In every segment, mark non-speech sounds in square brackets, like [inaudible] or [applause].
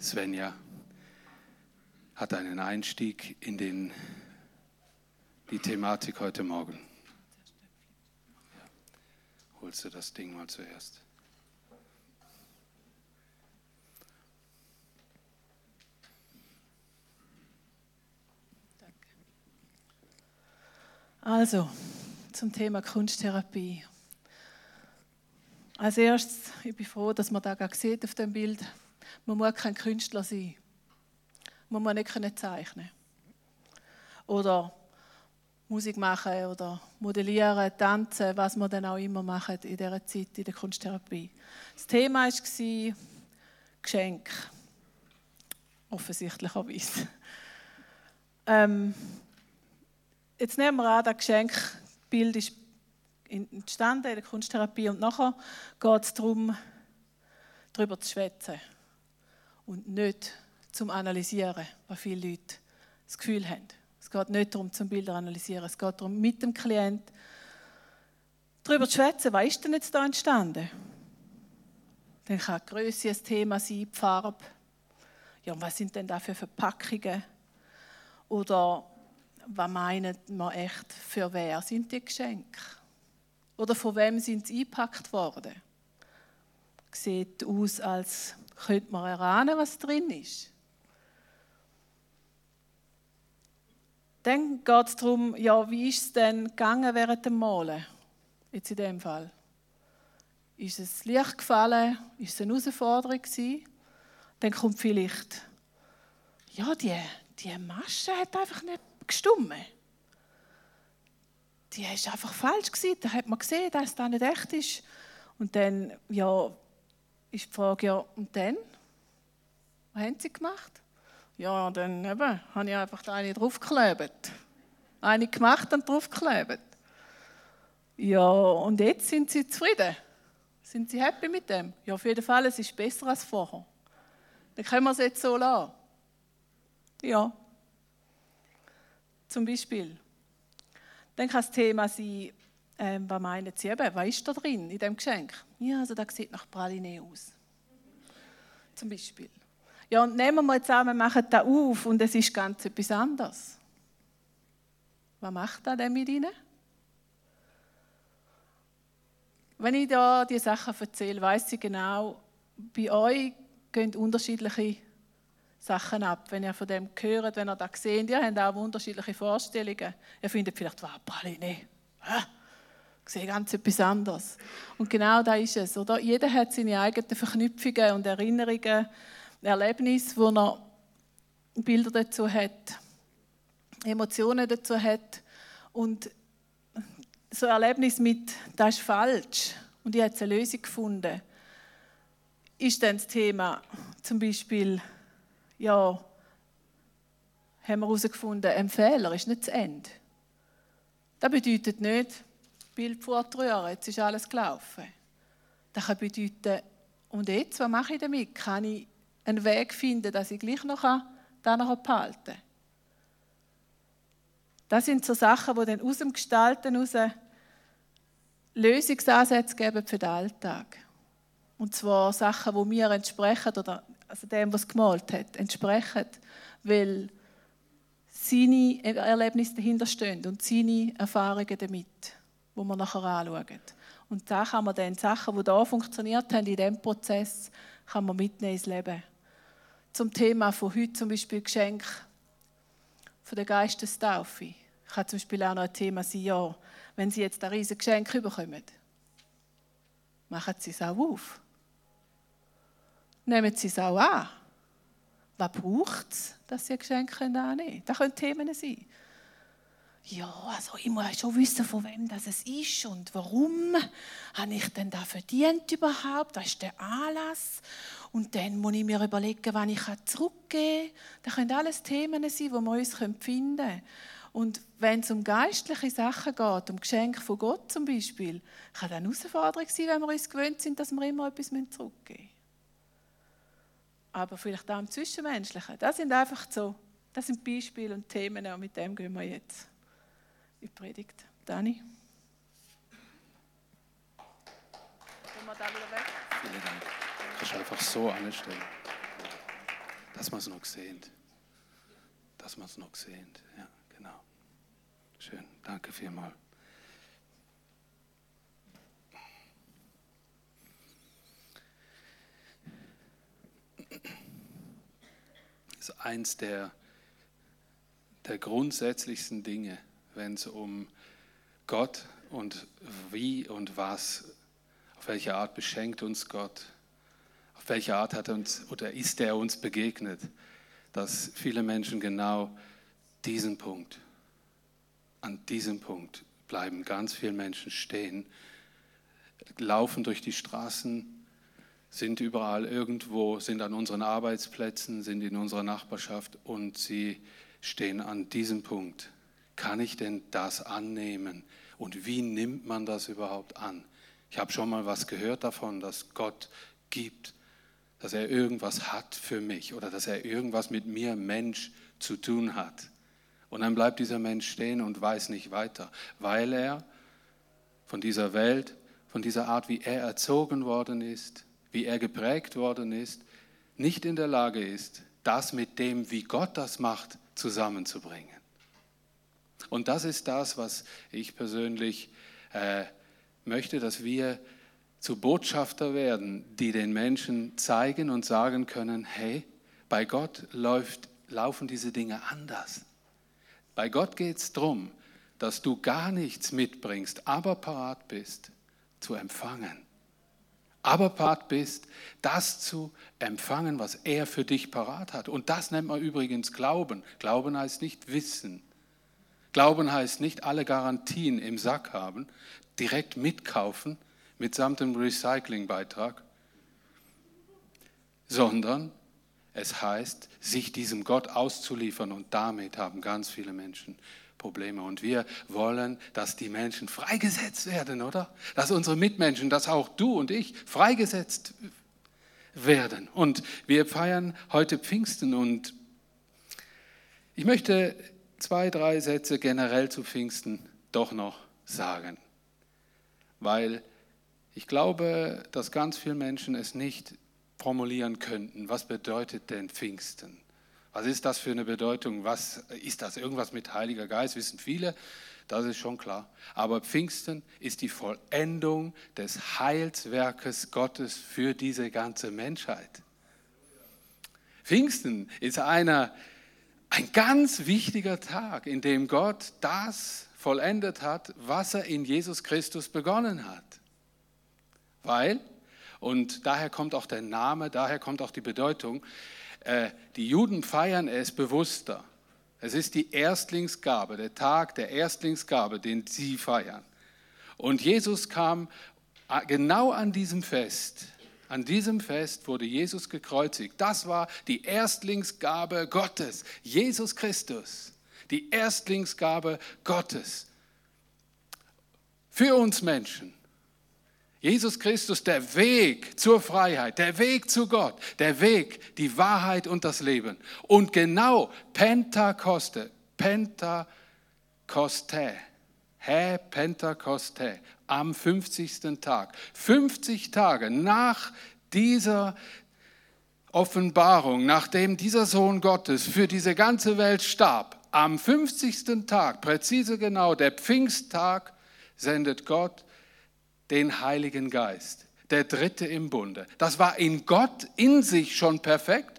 Svenja hat einen Einstieg in den, die Thematik heute Morgen. Ja. Holst du das Ding mal zuerst? Also, zum Thema Kunsttherapie. Als erstes, ich bin froh, dass man da sieht auf dem Bild, man muss kein Künstler sein. Man muss nicht zeichnen Oder Musik machen oder modellieren, tanzen, was man dann auch immer macht in dieser Zeit in der Kunsttherapie. Das Thema war Geschenk. Offensichtlicherweise. Ähm, jetzt nehmen wir an, das Geschenkbild ist entstanden in der Kunsttherapie und nachher geht es darum, darüber zu schwätzen und nicht zum Analysieren, was viele Leute das Gefühl haben. Es geht nicht darum, zum Bilder analysieren, es geht darum, mit dem Klient darüber zu schwätzen, was ist denn jetzt da entstanden? Dann kann die Größe ein Thema sein, die Farbe. Ja, und was sind denn da für Verpackungen? Oder was meinen wir echt, für wer sind die Geschenke? Oder von wem sind sie eingepackt worden? Sieht aus, als könnte man erahnen, was drin ist. Dann geht es darum, ja, wie ist es denn gegangen während dem Malen? Jetzt in dem Fall. Ist es Licht gefallen? Ist es eine Herausforderung gewesen? Dann kommt vielleicht, ja, die, die Masche hat einfach nicht gestummen. Die ist einfach falsch gewesen. Da hat man gesehen, dass das nicht echt ist. Und dann, ja, ist die Frage, ja, und dann? Was haben sie gemacht? Ja, dann eben, habe ich einfach eine draufgeklebt. Eine gemacht und draufgeklebt. Ja, und jetzt sind sie zufrieden. Sind sie happy mit dem? Ja, auf jeden Fall, es ist besser als vorher. Dann können wir es jetzt so lassen. Ja. Zum Beispiel. Dann kann das Thema sein, ähm, was meinen Sie eben, was ist da drin in dem Geschenk? Ja, also das sieht nach Praline aus. Zum Beispiel. Ja, und nehmen wir an, wir machen da auf und es ist ganz etwas anderes. Was macht da denn mit Ihnen? Wenn ich da die Sachen erzähle, weiß ich genau, bei euch gehen unterschiedliche Sachen ab. Wenn ihr von dem hört, wenn ihr das seht, ihr habt auch unterschiedliche Vorstellungen. Ihr findet vielleicht, wow, Praline, ich sehe ganz etwas anderes. Und genau da ist es. Oder? Jeder hat seine eigenen Verknüpfungen und Erinnerungen, Erlebnisse, wo er Bilder dazu hat, Emotionen dazu hat. Und so ein Erlebnis mit, das ist falsch und ich habe eine Lösung gefunden, ist dann das Thema zum Beispiel, ja, haben wir herausgefunden, ein Fehler ist nicht das Ende. Das bedeutet nicht, Bild fortrühren, jetzt ist alles gelaufen. Das kann bedeuten, und jetzt, was mache ich damit? Kann ich einen Weg finden, dass ich gleich noch danach behalten kann? Das sind so Sachen, die dann aus dem Gestalten heraus Lösungsansätze geben für den Alltag. Und zwar Sachen, die mir entsprechen, oder also dem, was gemalt hat, entsprechen, weil seine Erlebnisse dahinter stehen und seine Erfahrungen damit wo wir nachher anschauen. Und da kann man dann Sachen, die hier funktioniert haben, in diesem Prozess, kann man mitnehmen ins Leben. Zum Thema von heute zum Beispiel Geschenk von der Geistestaufe. Kann zum Beispiel auch noch ein Thema sein, ja, wenn Sie jetzt ein riesiges Geschenk bekommen, machen Sie es auch auf. Nehmen Sie es auch an. Was braucht es, dass Sie ein Geschenk annehmen können? Das können Themen sein ja, also ich muss schon wissen, von wem das ist und warum habe ich denn da verdient überhaupt, was ist der Anlass und dann muss ich mir überlegen, wann ich zurückgehen kann. Das können alles Themen sein, die wir uns finden können. Und wenn es um geistliche Sachen geht, um Geschenke von Gott zum Beispiel, kann das eine Herausforderung sein, wenn wir uns gewöhnt sind, dass wir immer etwas zurückgeben müssen. Aber vielleicht auch im Zwischenmenschlichen. Das sind einfach so, das sind Beispiele und Themen, und mit dem gehen wir jetzt in die Predigt. Dani? wir da wieder weg? Vielen Dank. Kannst du einfach so anstellen. Dass wir es noch sehen. Dass wir es noch sehen. Ja, genau. Schön. Danke vielmals. Das ist eins der, der grundsätzlichsten Dinge, wenn es um Gott und wie und was, auf welche Art beschenkt uns Gott, auf welche Art hat uns oder ist er uns begegnet, dass viele Menschen genau diesen Punkt, an diesem Punkt bleiben ganz viele Menschen stehen, laufen durch die Straßen, sind überall irgendwo, sind an unseren Arbeitsplätzen, sind in unserer Nachbarschaft und sie stehen an diesem Punkt. Kann ich denn das annehmen? Und wie nimmt man das überhaupt an? Ich habe schon mal was gehört davon, dass Gott gibt, dass er irgendwas hat für mich oder dass er irgendwas mit mir, Mensch, zu tun hat. Und dann bleibt dieser Mensch stehen und weiß nicht weiter, weil er von dieser Welt, von dieser Art, wie er erzogen worden ist, wie er geprägt worden ist, nicht in der Lage ist, das mit dem, wie Gott das macht, zusammenzubringen. Und das ist das, was ich persönlich äh, möchte, dass wir zu Botschafter werden, die den Menschen zeigen und sagen können, hey, bei Gott läuft, laufen diese Dinge anders. Bei Gott geht es darum, dass du gar nichts mitbringst, aber parat bist zu empfangen aber parat bist, das zu empfangen, was er für dich parat hat. Und das nennt man übrigens Glauben. Glauben heißt nicht Wissen. Glauben heißt nicht alle Garantien im Sack haben, direkt mitkaufen mitsamt dem Recyclingbeitrag, sondern es heißt, sich diesem Gott auszuliefern und damit haben ganz viele Menschen Probleme. Und wir wollen, dass die Menschen freigesetzt werden, oder? Dass unsere Mitmenschen, dass auch du und ich freigesetzt werden. Und wir feiern heute Pfingsten und ich möchte zwei, drei Sätze generell zu Pfingsten doch noch sagen, weil ich glaube, dass ganz viele Menschen es nicht formulieren könnten. Was bedeutet denn Pfingsten? Was ist das für eine Bedeutung? Was ist das? Irgendwas mit Heiliger Geist, wissen viele. Das ist schon klar. Aber Pfingsten ist die Vollendung des Heilswerkes Gottes für diese ganze Menschheit. Pfingsten ist einer, ein ganz wichtiger Tag, in dem Gott das vollendet hat, was er in Jesus Christus begonnen hat. Weil, und daher kommt auch der Name, daher kommt auch die Bedeutung, äh, die Juden feiern es bewusster. Es ist die Erstlingsgabe, der Tag der Erstlingsgabe, den sie feiern. Und Jesus kam äh, genau an diesem Fest. An diesem Fest wurde Jesus gekreuzigt. Das war die Erstlingsgabe Gottes. Jesus Christus. Die Erstlingsgabe Gottes. Für uns Menschen. Jesus Christus, der Weg zur Freiheit, der Weg zu Gott, der Weg, die Wahrheit und das Leben. Und genau Pentakoste, Pentakoste, Hä Pentakoste, am 50. Tag, 50 Tage nach dieser Offenbarung, nachdem dieser Sohn Gottes für diese ganze Welt starb, am 50. Tag, präzise genau, der Pfingsttag, sendet Gott den Heiligen Geist, der Dritte im Bunde. Das war in Gott in sich schon perfekt,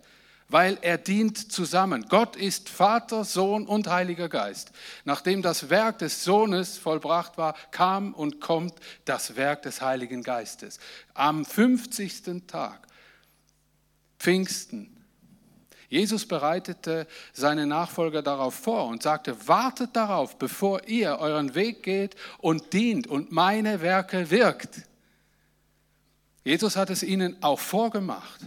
weil er dient zusammen. Gott ist Vater, Sohn und Heiliger Geist. Nachdem das Werk des Sohnes vollbracht war, kam und kommt das Werk des Heiligen Geistes. Am 50. Tag, Pfingsten, Jesus bereitete seine Nachfolger darauf vor und sagte, wartet darauf, bevor ihr euren Weg geht und dient und meine Werke wirkt. Jesus hat es ihnen auch vorgemacht.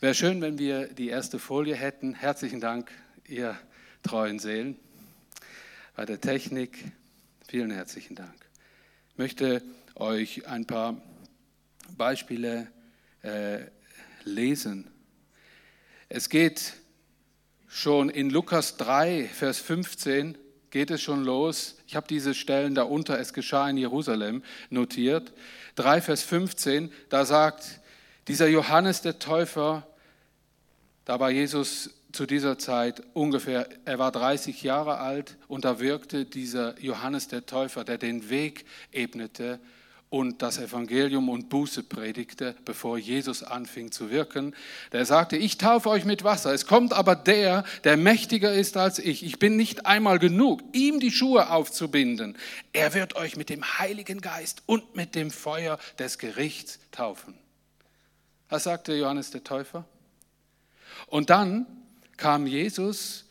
Wäre schön, wenn wir die erste Folie hätten. Herzlichen Dank, ihr treuen Seelen. Bei der Technik, vielen herzlichen Dank. Ich möchte euch ein paar Beispiele äh, lesen es geht schon in Lukas 3, Vers 15, geht es schon los. Ich habe diese Stellen da unter, es geschah in Jerusalem, notiert. 3, Vers 15, da sagt dieser Johannes der Täufer, Da war Jesus zu dieser Zeit ungefähr, er war 30 Jahre alt und da wirkte dieser Johannes der Täufer, der den Weg ebnete und das Evangelium und Buße predigte, bevor Jesus anfing zu wirken. Der sagte, ich taufe euch mit Wasser, es kommt aber der, der mächtiger ist als ich. Ich bin nicht einmal genug, ihm die Schuhe aufzubinden. Er wird euch mit dem Heiligen Geist und mit dem Feuer des Gerichts taufen. Das sagte Johannes der Täufer. Und dann kam Jesus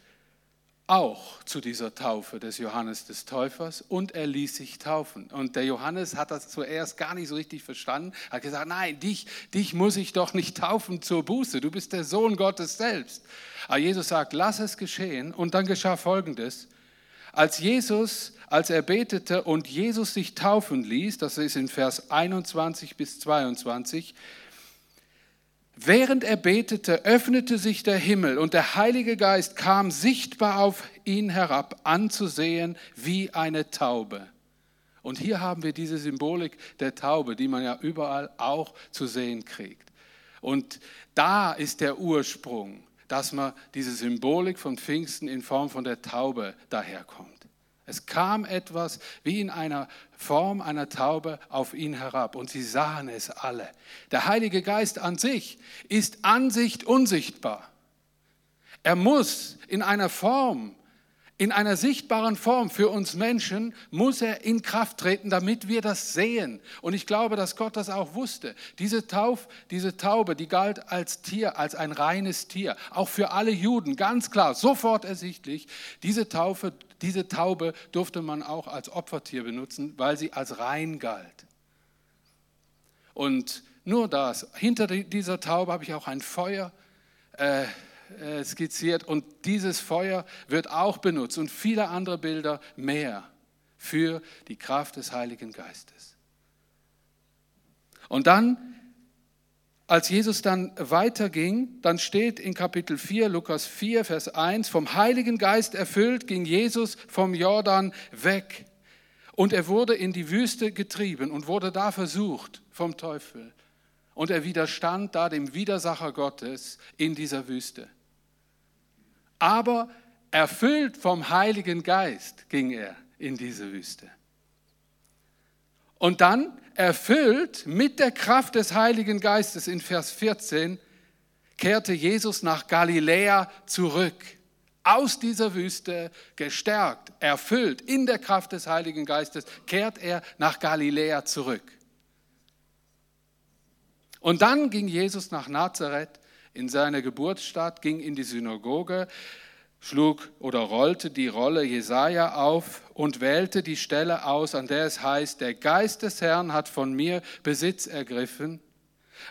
auch zu dieser Taufe des Johannes des Täufers und er ließ sich taufen. Und der Johannes hat das zuerst gar nicht so richtig verstanden, hat gesagt, nein, dich, dich muss ich doch nicht taufen zur Buße, du bist der Sohn Gottes selbst. Aber Jesus sagt, lass es geschehen und dann geschah Folgendes. Als Jesus, als er betete und Jesus sich taufen ließ, das ist in Vers 21 bis 22, Während er betete, öffnete sich der Himmel und der Heilige Geist kam sichtbar auf ihn herab, anzusehen wie eine Taube. Und hier haben wir diese Symbolik der Taube, die man ja überall auch zu sehen kriegt. Und da ist der Ursprung, dass man diese Symbolik von Pfingsten in Form von der Taube daherkommt. Es kam etwas wie in einer Form einer Taube auf ihn herab und sie sahen es alle. Der Heilige Geist an sich ist an sich unsichtbar. Er muss in einer Form in einer sichtbaren Form für uns Menschen muss er in Kraft treten, damit wir das sehen. Und ich glaube, dass Gott das auch wusste. Diese, Tauf, diese Taube, die galt als Tier, als ein reines Tier. Auch für alle Juden, ganz klar, sofort ersichtlich. Diese, Taufe, diese Taube durfte man auch als Opfertier benutzen, weil sie als rein galt. Und nur das, hinter dieser Taube habe ich auch ein Feuer. Äh, äh, skizziert und dieses Feuer wird auch benutzt und viele andere Bilder mehr für die Kraft des Heiligen Geistes. Und dann, als Jesus dann weiterging, dann steht in Kapitel 4, Lukas 4, Vers 1, vom Heiligen Geist erfüllt ging Jesus vom Jordan weg und er wurde in die Wüste getrieben und wurde da versucht vom Teufel. Und er widerstand da dem Widersacher Gottes in dieser Wüste aber erfüllt vom Heiligen Geist ging er in diese Wüste. Und dann erfüllt mit der Kraft des Heiligen Geistes in Vers 14 kehrte Jesus nach Galiläa zurück. Aus dieser Wüste gestärkt, erfüllt in der Kraft des Heiligen Geistes, kehrt er nach Galiläa zurück. Und dann ging Jesus nach Nazareth in seiner Geburtsstadt, ging in die Synagoge, schlug oder rollte die Rolle Jesaja auf und wählte die Stelle aus, an der es heißt: Der Geist des Herrn hat von mir Besitz ergriffen,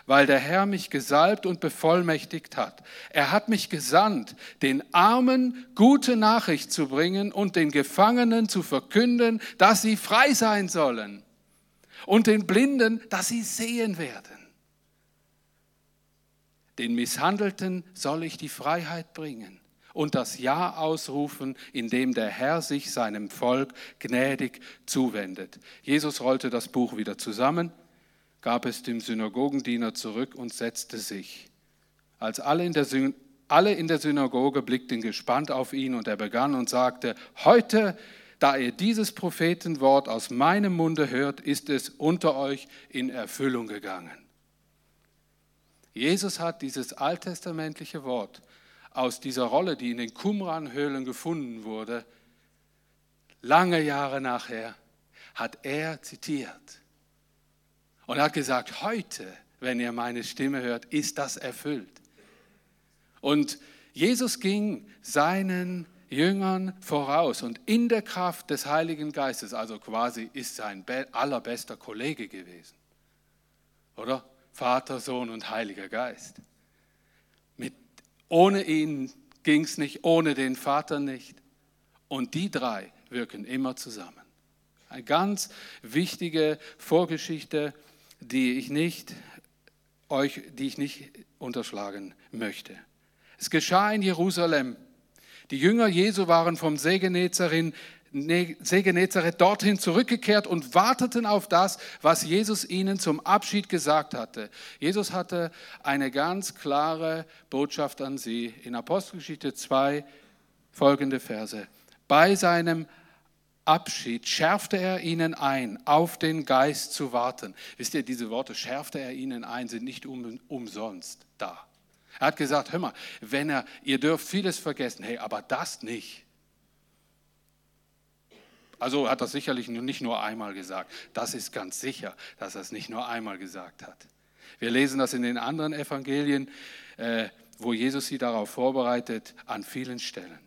weil der Herr mich gesalbt und bevollmächtigt hat. Er hat mich gesandt, den Armen gute Nachricht zu bringen und den Gefangenen zu verkünden, dass sie frei sein sollen und den Blinden, dass sie sehen werden. Den Misshandelten soll ich die Freiheit bringen und das Ja ausrufen, indem der Herr sich seinem Volk gnädig zuwendet. Jesus rollte das Buch wieder zusammen, gab es dem Synagogendiener zurück und setzte sich. Als alle in der, Syn alle in der Synagoge blickten gespannt auf ihn und er begann und sagte, heute, da ihr dieses Prophetenwort aus meinem Munde hört, ist es unter euch in Erfüllung gegangen. Jesus hat dieses alttestamentliche Wort aus dieser Rolle, die in den Qumran-Höhlen gefunden wurde, lange Jahre nachher, hat er zitiert und hat gesagt, heute, wenn ihr meine Stimme hört, ist das erfüllt. Und Jesus ging seinen Jüngern voraus und in der Kraft des Heiligen Geistes, also quasi ist sein allerbester Kollege gewesen. Oder? Vater, Sohn und Heiliger Geist. Mit, ohne ihn ging es nicht, ohne den Vater nicht. Und die drei wirken immer zusammen. Eine ganz wichtige Vorgeschichte, die ich nicht, euch, die ich nicht unterschlagen möchte. Es geschah in Jerusalem. Die Jünger Jesu waren vom See Genezarin See Genezareth dorthin zurückgekehrt und warteten auf das, was Jesus ihnen zum Abschied gesagt hatte. Jesus hatte eine ganz klare Botschaft an sie. In Apostelgeschichte 2 folgende Verse. Bei seinem Abschied schärfte er ihnen ein, auf den Geist zu warten. Wisst ihr, diese Worte schärfte er ihnen ein, sind nicht um, umsonst da. Er hat gesagt, hör mal, wenn er, ihr dürft vieles vergessen, hey, aber das nicht. Also hat er sicherlich nicht nur einmal gesagt. Das ist ganz sicher, dass er es nicht nur einmal gesagt hat. Wir lesen das in den anderen Evangelien, äh, wo Jesus sie darauf vorbereitet, an vielen Stellen.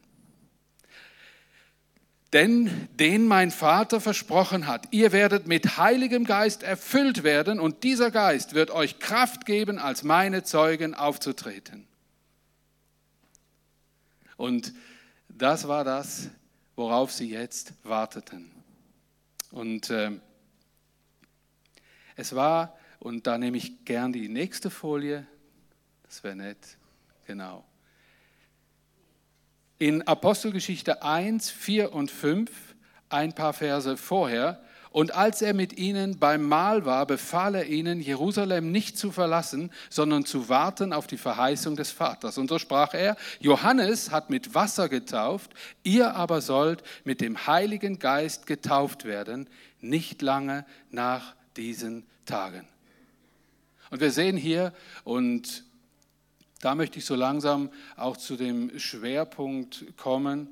Denn den mein Vater versprochen hat, ihr werdet mit Heiligem Geist erfüllt werden und dieser Geist wird euch Kraft geben, als meine Zeugen aufzutreten. Und das war das, worauf sie jetzt warteten. Und äh, es war, und da nehme ich gern die nächste Folie, das wäre nett, genau. In Apostelgeschichte 1, 4 und 5, ein paar Verse vorher, und als er mit ihnen beim Mahl war, befahl er ihnen, Jerusalem nicht zu verlassen, sondern zu warten auf die Verheißung des Vaters. Und so sprach er, Johannes hat mit Wasser getauft, ihr aber sollt mit dem Heiligen Geist getauft werden, nicht lange nach diesen Tagen. Und wir sehen hier, und da möchte ich so langsam auch zu dem Schwerpunkt kommen,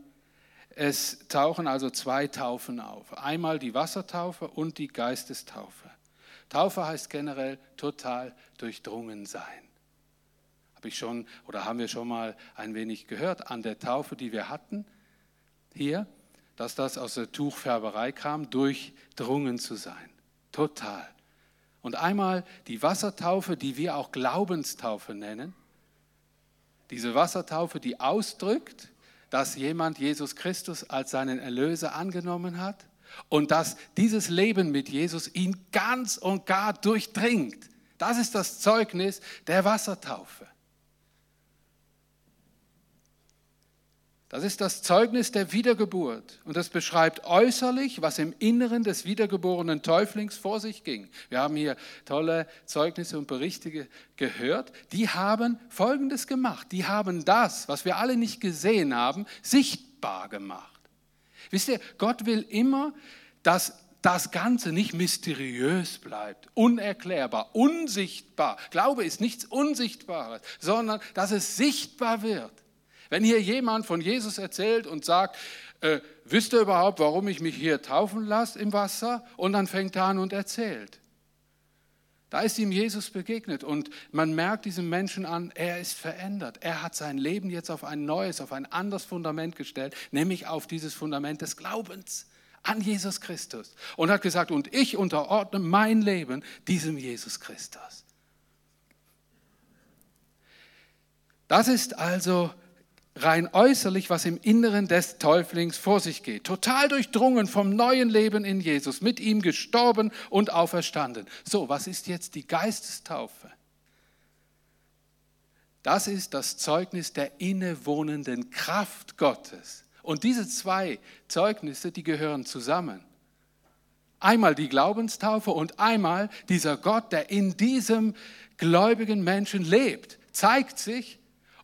es tauchen also zwei Taufen auf. Einmal die Wassertaufe und die Geistestaufe. Taufe heißt generell total durchdrungen sein. Habe ich schon oder haben wir schon mal ein wenig gehört an der Taufe, die wir hatten hier, dass das aus der Tuchfärberei kam, durchdrungen zu sein. Total. Und einmal die Wassertaufe, die wir auch Glaubenstaufe nennen. Diese Wassertaufe, die ausdrückt, dass jemand Jesus Christus als seinen Erlöser angenommen hat und dass dieses Leben mit Jesus ihn ganz und gar durchdringt. Das ist das Zeugnis der Wassertaufe. Das ist das Zeugnis der Wiedergeburt und das beschreibt äußerlich, was im Inneren des wiedergeborenen Täuflings vor sich ging. Wir haben hier tolle Zeugnisse und Berichte gehört. Die haben Folgendes gemacht. Die haben das, was wir alle nicht gesehen haben, sichtbar gemacht. Wisst ihr, Gott will immer, dass das Ganze nicht mysteriös bleibt, unerklärbar, unsichtbar. Glaube ist nichts Unsichtbares, sondern dass es sichtbar wird. Wenn hier jemand von Jesus erzählt und sagt, äh, wisst ihr überhaupt, warum ich mich hier taufen lasse im Wasser? Und dann fängt er an und erzählt. Da ist ihm Jesus begegnet und man merkt diesem Menschen an, er ist verändert. Er hat sein Leben jetzt auf ein neues, auf ein anderes Fundament gestellt, nämlich auf dieses Fundament des Glaubens an Jesus Christus. Und hat gesagt, und ich unterordne mein Leben diesem Jesus Christus. Das ist also rein äußerlich, was im Inneren des Täuflings vor sich geht. Total durchdrungen vom neuen Leben in Jesus, mit ihm gestorben und auferstanden. So, was ist jetzt die Geistestaufe? Das ist das Zeugnis der innewohnenden Kraft Gottes. Und diese zwei Zeugnisse, die gehören zusammen. Einmal die Glaubenstaufe und einmal dieser Gott, der in diesem gläubigen Menschen lebt, zeigt sich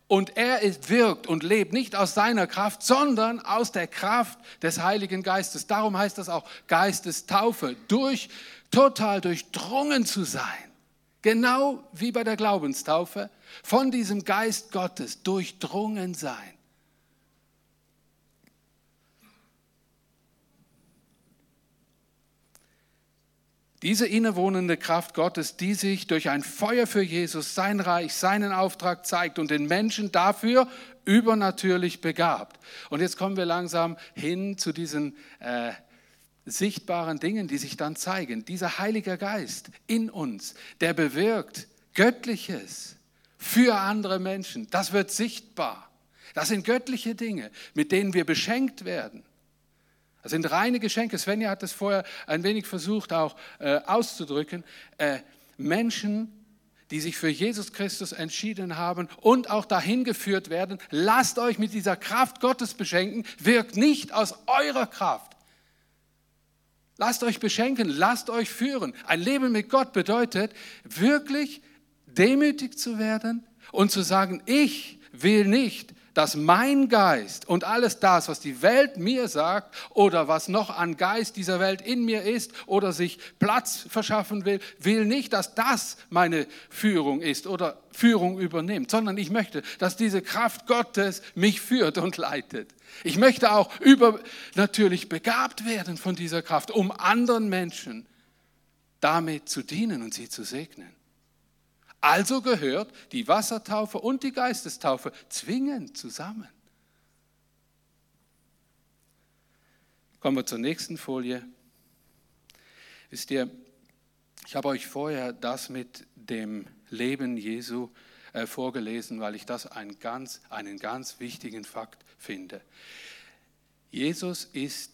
und er ist, wirkt und lebt nicht aus seiner Kraft, sondern aus der Kraft des Heiligen Geistes. Darum heißt das auch Geistestaufe, durch, total durchdrungen zu sein. Genau wie bei der Glaubenstaufe, von diesem Geist Gottes durchdrungen sein. Diese innewohnende Kraft Gottes, die sich durch ein Feuer für Jesus, sein Reich, seinen Auftrag zeigt und den Menschen dafür übernatürlich begabt. Und jetzt kommen wir langsam hin zu diesen äh, sichtbaren Dingen, die sich dann zeigen. Dieser Heilige Geist in uns, der bewirkt Göttliches für andere Menschen. Das wird sichtbar. Das sind göttliche Dinge, mit denen wir beschenkt werden. Das sind reine Geschenke. Svenja hat das vorher ein wenig versucht auch äh, auszudrücken. Äh, Menschen, die sich für Jesus Christus entschieden haben und auch dahin geführt werden, lasst euch mit dieser Kraft Gottes beschenken, wirkt nicht aus eurer Kraft, Lasst euch beschenken, lasst euch führen. Ein Leben mit Gott bedeutet wirklich demütig zu werden und zu sagen, ich will nicht dass mein Geist und alles das, was die Welt mir sagt oder was noch an Geist dieser Welt in mir ist oder sich Platz verschaffen will, will nicht, dass das meine Führung ist oder Führung übernimmt, sondern ich möchte, dass diese Kraft Gottes mich führt und leitet. Ich möchte auch übernatürlich begabt werden von dieser Kraft, um anderen Menschen damit zu dienen und sie zu segnen. Also gehört die Wassertaufe und die Geistestaufe zwingend zusammen. Kommen wir zur nächsten Folie. Wisst ihr, ich habe euch vorher das mit dem Leben Jesu äh, vorgelesen, weil ich das einen ganz, einen ganz wichtigen Fakt finde. Jesus ist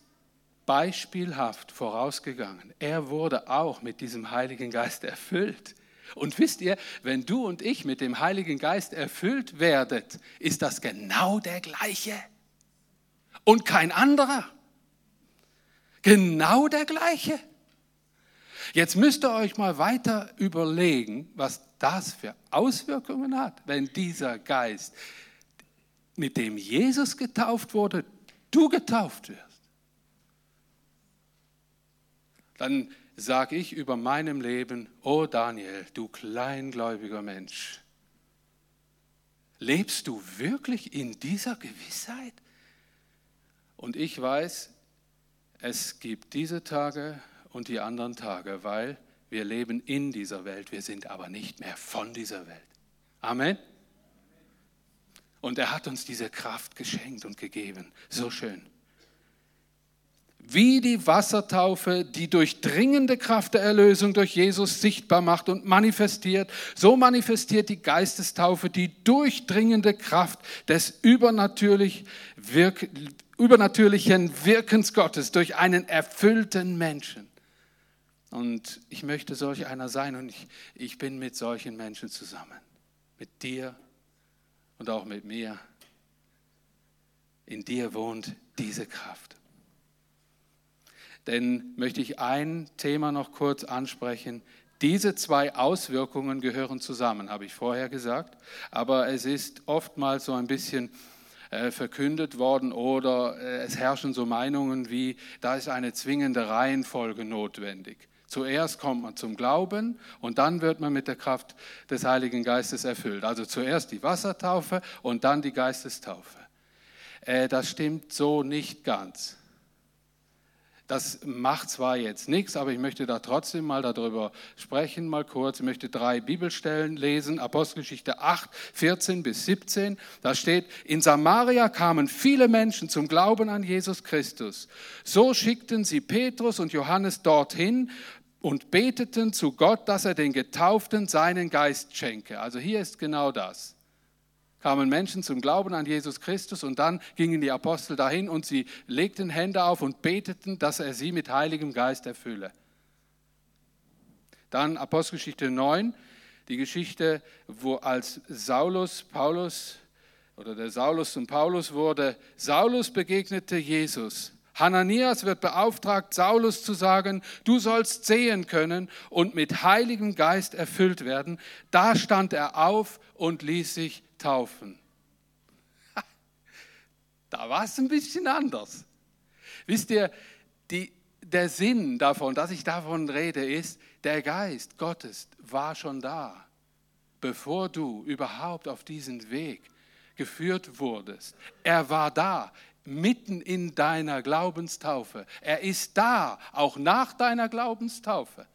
beispielhaft vorausgegangen. Er wurde auch mit diesem Heiligen Geist erfüllt. Und wisst ihr, wenn du und ich mit dem Heiligen Geist erfüllt werdet, ist das genau der gleiche und kein anderer. Genau der gleiche. Jetzt müsst ihr euch mal weiter überlegen, was das für Auswirkungen hat, wenn dieser Geist, mit dem Jesus getauft wurde, du getauft wirst. Dann sage ich über meinem Leben, oh Daniel, du kleingläubiger Mensch, lebst du wirklich in dieser Gewissheit? Und ich weiß, es gibt diese Tage und die anderen Tage, weil wir leben in dieser Welt, wir sind aber nicht mehr von dieser Welt. Amen. Und er hat uns diese Kraft geschenkt und gegeben. So schön. Wie die Wassertaufe die durchdringende Kraft der Erlösung durch Jesus sichtbar macht und manifestiert, so manifestiert die Geistestaufe die durchdringende Kraft des übernatürlich wirk übernatürlichen Wirkens Gottes durch einen erfüllten Menschen. Und ich möchte solch einer sein und ich, ich bin mit solchen Menschen zusammen. Mit dir und auch mit mir. In dir wohnt diese Kraft. Denn möchte ich ein Thema noch kurz ansprechen. Diese zwei Auswirkungen gehören zusammen, habe ich vorher gesagt, aber es ist oftmals so ein bisschen äh, verkündet worden oder äh, es herrschen so Meinungen wie, da ist eine zwingende Reihenfolge notwendig. Zuerst kommt man zum Glauben und dann wird man mit der Kraft des Heiligen Geistes erfüllt. Also zuerst die Wassertaufe und dann die Geistestaufe. Äh, das stimmt so nicht ganz. Das macht zwar jetzt nichts, aber ich möchte da trotzdem mal darüber sprechen, mal kurz. Ich möchte drei Bibelstellen lesen. Apostelgeschichte 8, 14 bis 17. Da steht, in Samaria kamen viele Menschen zum Glauben an Jesus Christus. So schickten sie Petrus und Johannes dorthin und beteten zu Gott, dass er den Getauften seinen Geist schenke. Also hier ist genau das kamen Menschen zum Glauben an Jesus Christus und dann gingen die Apostel dahin und sie legten Hände auf und beteten, dass er sie mit Heiligem Geist erfülle. Dann Apostelgeschichte 9, die Geschichte, wo als Saulus, Paulus oder der Saulus zum Paulus wurde, Saulus begegnete Jesus. Hananias wird beauftragt, Saulus zu sagen, du sollst sehen können und mit Heiligem Geist erfüllt werden. Da stand er auf und ließ sich taufen. [laughs] Da war es ein bisschen anders. Wisst ihr, die, der Sinn davon, dass ich davon rede, ist, der Geist Gottes war schon da, bevor du überhaupt auf diesen Weg geführt wurdest. Er war da, mitten in deiner Glaubenstaufe. Er ist da, auch nach deiner Glaubenstaufe.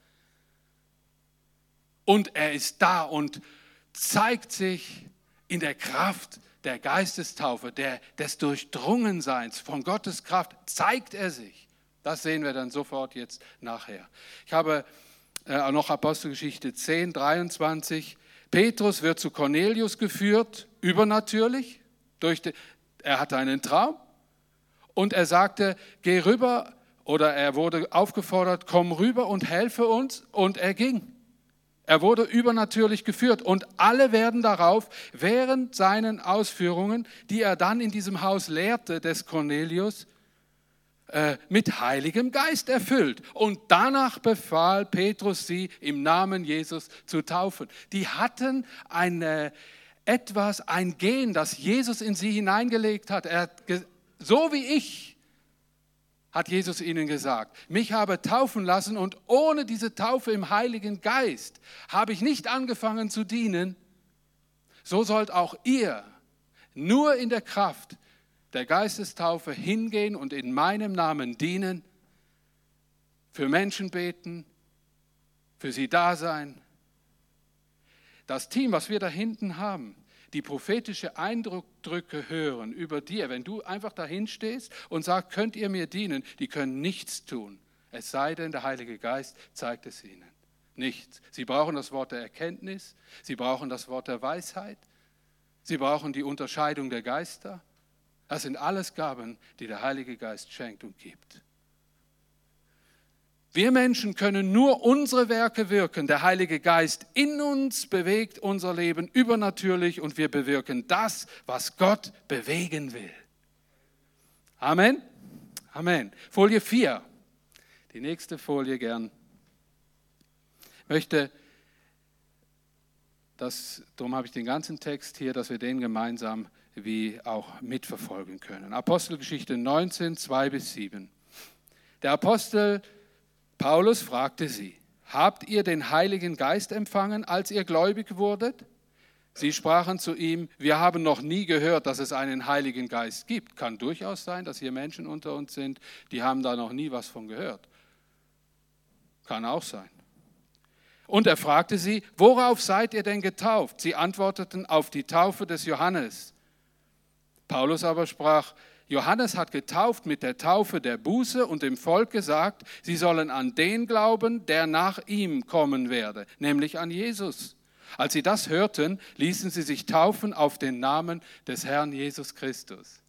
Und er ist da und zeigt sich in der Kraft der Geistestaufe, der, des Durchdrungenseins von Gottes Kraft, zeigt er sich. Das sehen wir dann sofort jetzt nachher. Ich habe äh, noch Apostelgeschichte 10, 23. Petrus wird zu Cornelius geführt, übernatürlich. Durch die, er hatte einen Traum und er sagte, geh rüber oder er wurde aufgefordert, komm rüber und helfe uns und er ging. Er wurde übernatürlich geführt und alle werden darauf während seinen Ausführungen, die er dann in diesem Haus lehrte, des Cornelius, äh, mit Heiligem Geist erfüllt. Und danach befahl Petrus sie im Namen Jesus zu taufen. Die hatten eine, etwas, ein Gen, das Jesus in sie hineingelegt hat. Er, so wie ich, hat Jesus ihnen gesagt, mich habe taufen lassen und ohne diese Taufe im Heiligen Geist habe ich nicht angefangen zu dienen. So sollt auch ihr nur in der Kraft der Geistestaufe hingehen und in meinem Namen dienen, für Menschen beten, für sie da sein. Das Team, was wir da hinten haben, die prophetische Eindrücke hören über dir, wenn du einfach dahin stehst und sagst, könnt ihr mir dienen, die können nichts tun. Es sei denn, der Heilige Geist zeigt es ihnen. Nichts. Sie brauchen das Wort der Erkenntnis, sie brauchen das Wort der Weisheit, sie brauchen die Unterscheidung der Geister, das sind alles Gaben, die der Heilige Geist schenkt und gibt. Wir Menschen können nur unsere Werke wirken. Der Heilige Geist in uns bewegt unser Leben übernatürlich und wir bewirken das, was Gott bewegen will. Amen. Amen. Folie 4. Die nächste Folie gern. Ich möchte, das, darum habe ich den ganzen Text hier, dass wir den gemeinsam wie auch mitverfolgen können. Apostelgeschichte 19, 2 bis 7. Der Apostel Paulus fragte sie, habt ihr den Heiligen Geist empfangen, als ihr gläubig wurdet? Sie sprachen zu ihm, wir haben noch nie gehört, dass es einen Heiligen Geist gibt. Kann durchaus sein, dass hier Menschen unter uns sind, die haben da noch nie was von gehört. Kann auch sein. Und er fragte sie, worauf seid ihr denn getauft? Sie antworteten auf die Taufe des Johannes. Paulus aber sprach, Johannes hat getauft mit der Taufe der Buße und dem Volk gesagt, sie sollen an den glauben, der nach ihm kommen werde, nämlich an Jesus. Als sie das hörten, ließen sie sich taufen auf den Namen des Herrn Jesus Christus.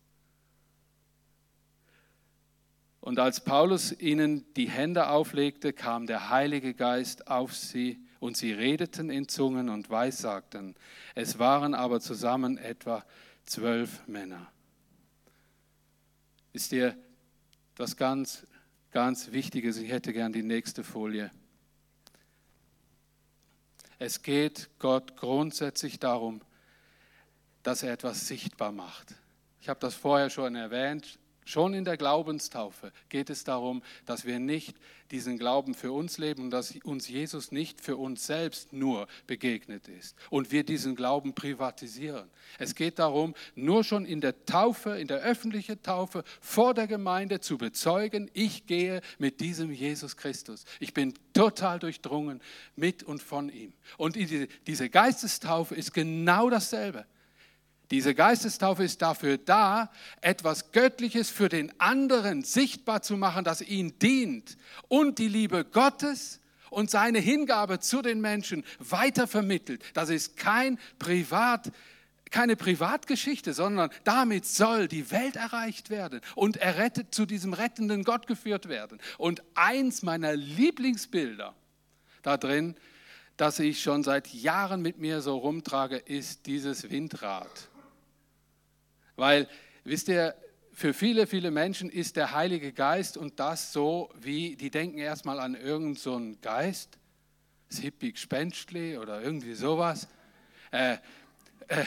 Und als Paulus ihnen die Hände auflegte, kam der Heilige Geist auf sie und sie redeten in Zungen und weissagten. Es waren aber zusammen etwa zwölf Männer. Ist dir das ganz, ganz Wichtige? Ich hätte gern die nächste Folie. Es geht Gott grundsätzlich darum, dass er etwas sichtbar macht. Ich habe das vorher schon erwähnt. Schon in der Glaubenstaufe geht es darum, dass wir nicht diesen Glauben für uns leben und dass uns Jesus nicht für uns selbst nur begegnet ist und wir diesen Glauben privatisieren. Es geht darum, nur schon in der Taufe, in der öffentlichen Taufe vor der Gemeinde zu bezeugen, ich gehe mit diesem Jesus Christus. Ich bin total durchdrungen mit und von ihm. Und diese Geistestaufe ist genau dasselbe. Diese Geistestaufe ist dafür da, etwas Göttliches für den anderen sichtbar zu machen, das ihn dient und die Liebe Gottes und seine Hingabe zu den Menschen weitervermittelt. Das ist kein Privat, keine Privatgeschichte, sondern damit soll die Welt erreicht werden und errettet zu diesem rettenden Gott geführt werden. Und eins meiner Lieblingsbilder da drin, das ich schon seit Jahren mit mir so rumtrage, ist dieses Windrad. Weil, wisst ihr, für viele, viele Menschen ist der Heilige Geist und das so, wie die denken erstmal an irgendeinen so Geist, das Hippie Gespenstli oder irgendwie sowas. Äh, äh,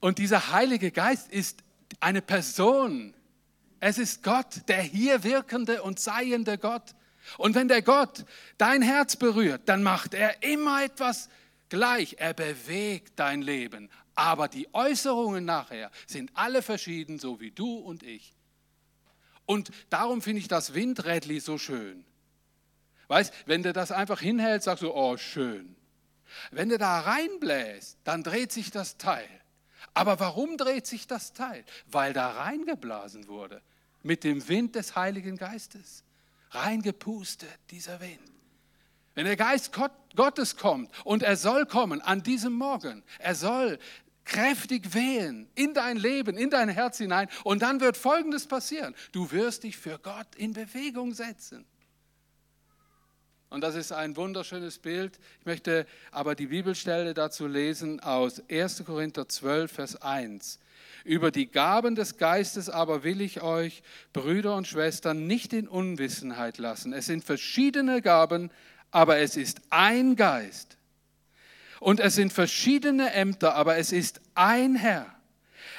und dieser Heilige Geist ist eine Person. Es ist Gott, der hier wirkende und seiende Gott. Und wenn der Gott dein Herz berührt, dann macht er immer etwas gleich. Er bewegt dein Leben aber die Äußerungen nachher sind alle verschieden, so wie du und ich. Und darum finde ich das Windrädli so schön. Weißt, wenn du das einfach hinhältst, sagst du, oh, schön. Wenn du da reinbläst, dann dreht sich das Teil. Aber warum dreht sich das Teil? Weil da reingeblasen wurde mit dem Wind des Heiligen Geistes. Reingepustet, dieser Wind. Wenn der Geist Gottes kommt und er soll kommen an diesem Morgen, er soll kräftig wehen in dein Leben, in dein Herz hinein. Und dann wird Folgendes passieren. Du wirst dich für Gott in Bewegung setzen. Und das ist ein wunderschönes Bild. Ich möchte aber die Bibelstelle dazu lesen aus 1. Korinther 12, Vers 1. Über die Gaben des Geistes aber will ich euch, Brüder und Schwestern, nicht in Unwissenheit lassen. Es sind verschiedene Gaben, aber es ist ein Geist. Und es sind verschiedene Ämter, aber es ist ein Herr.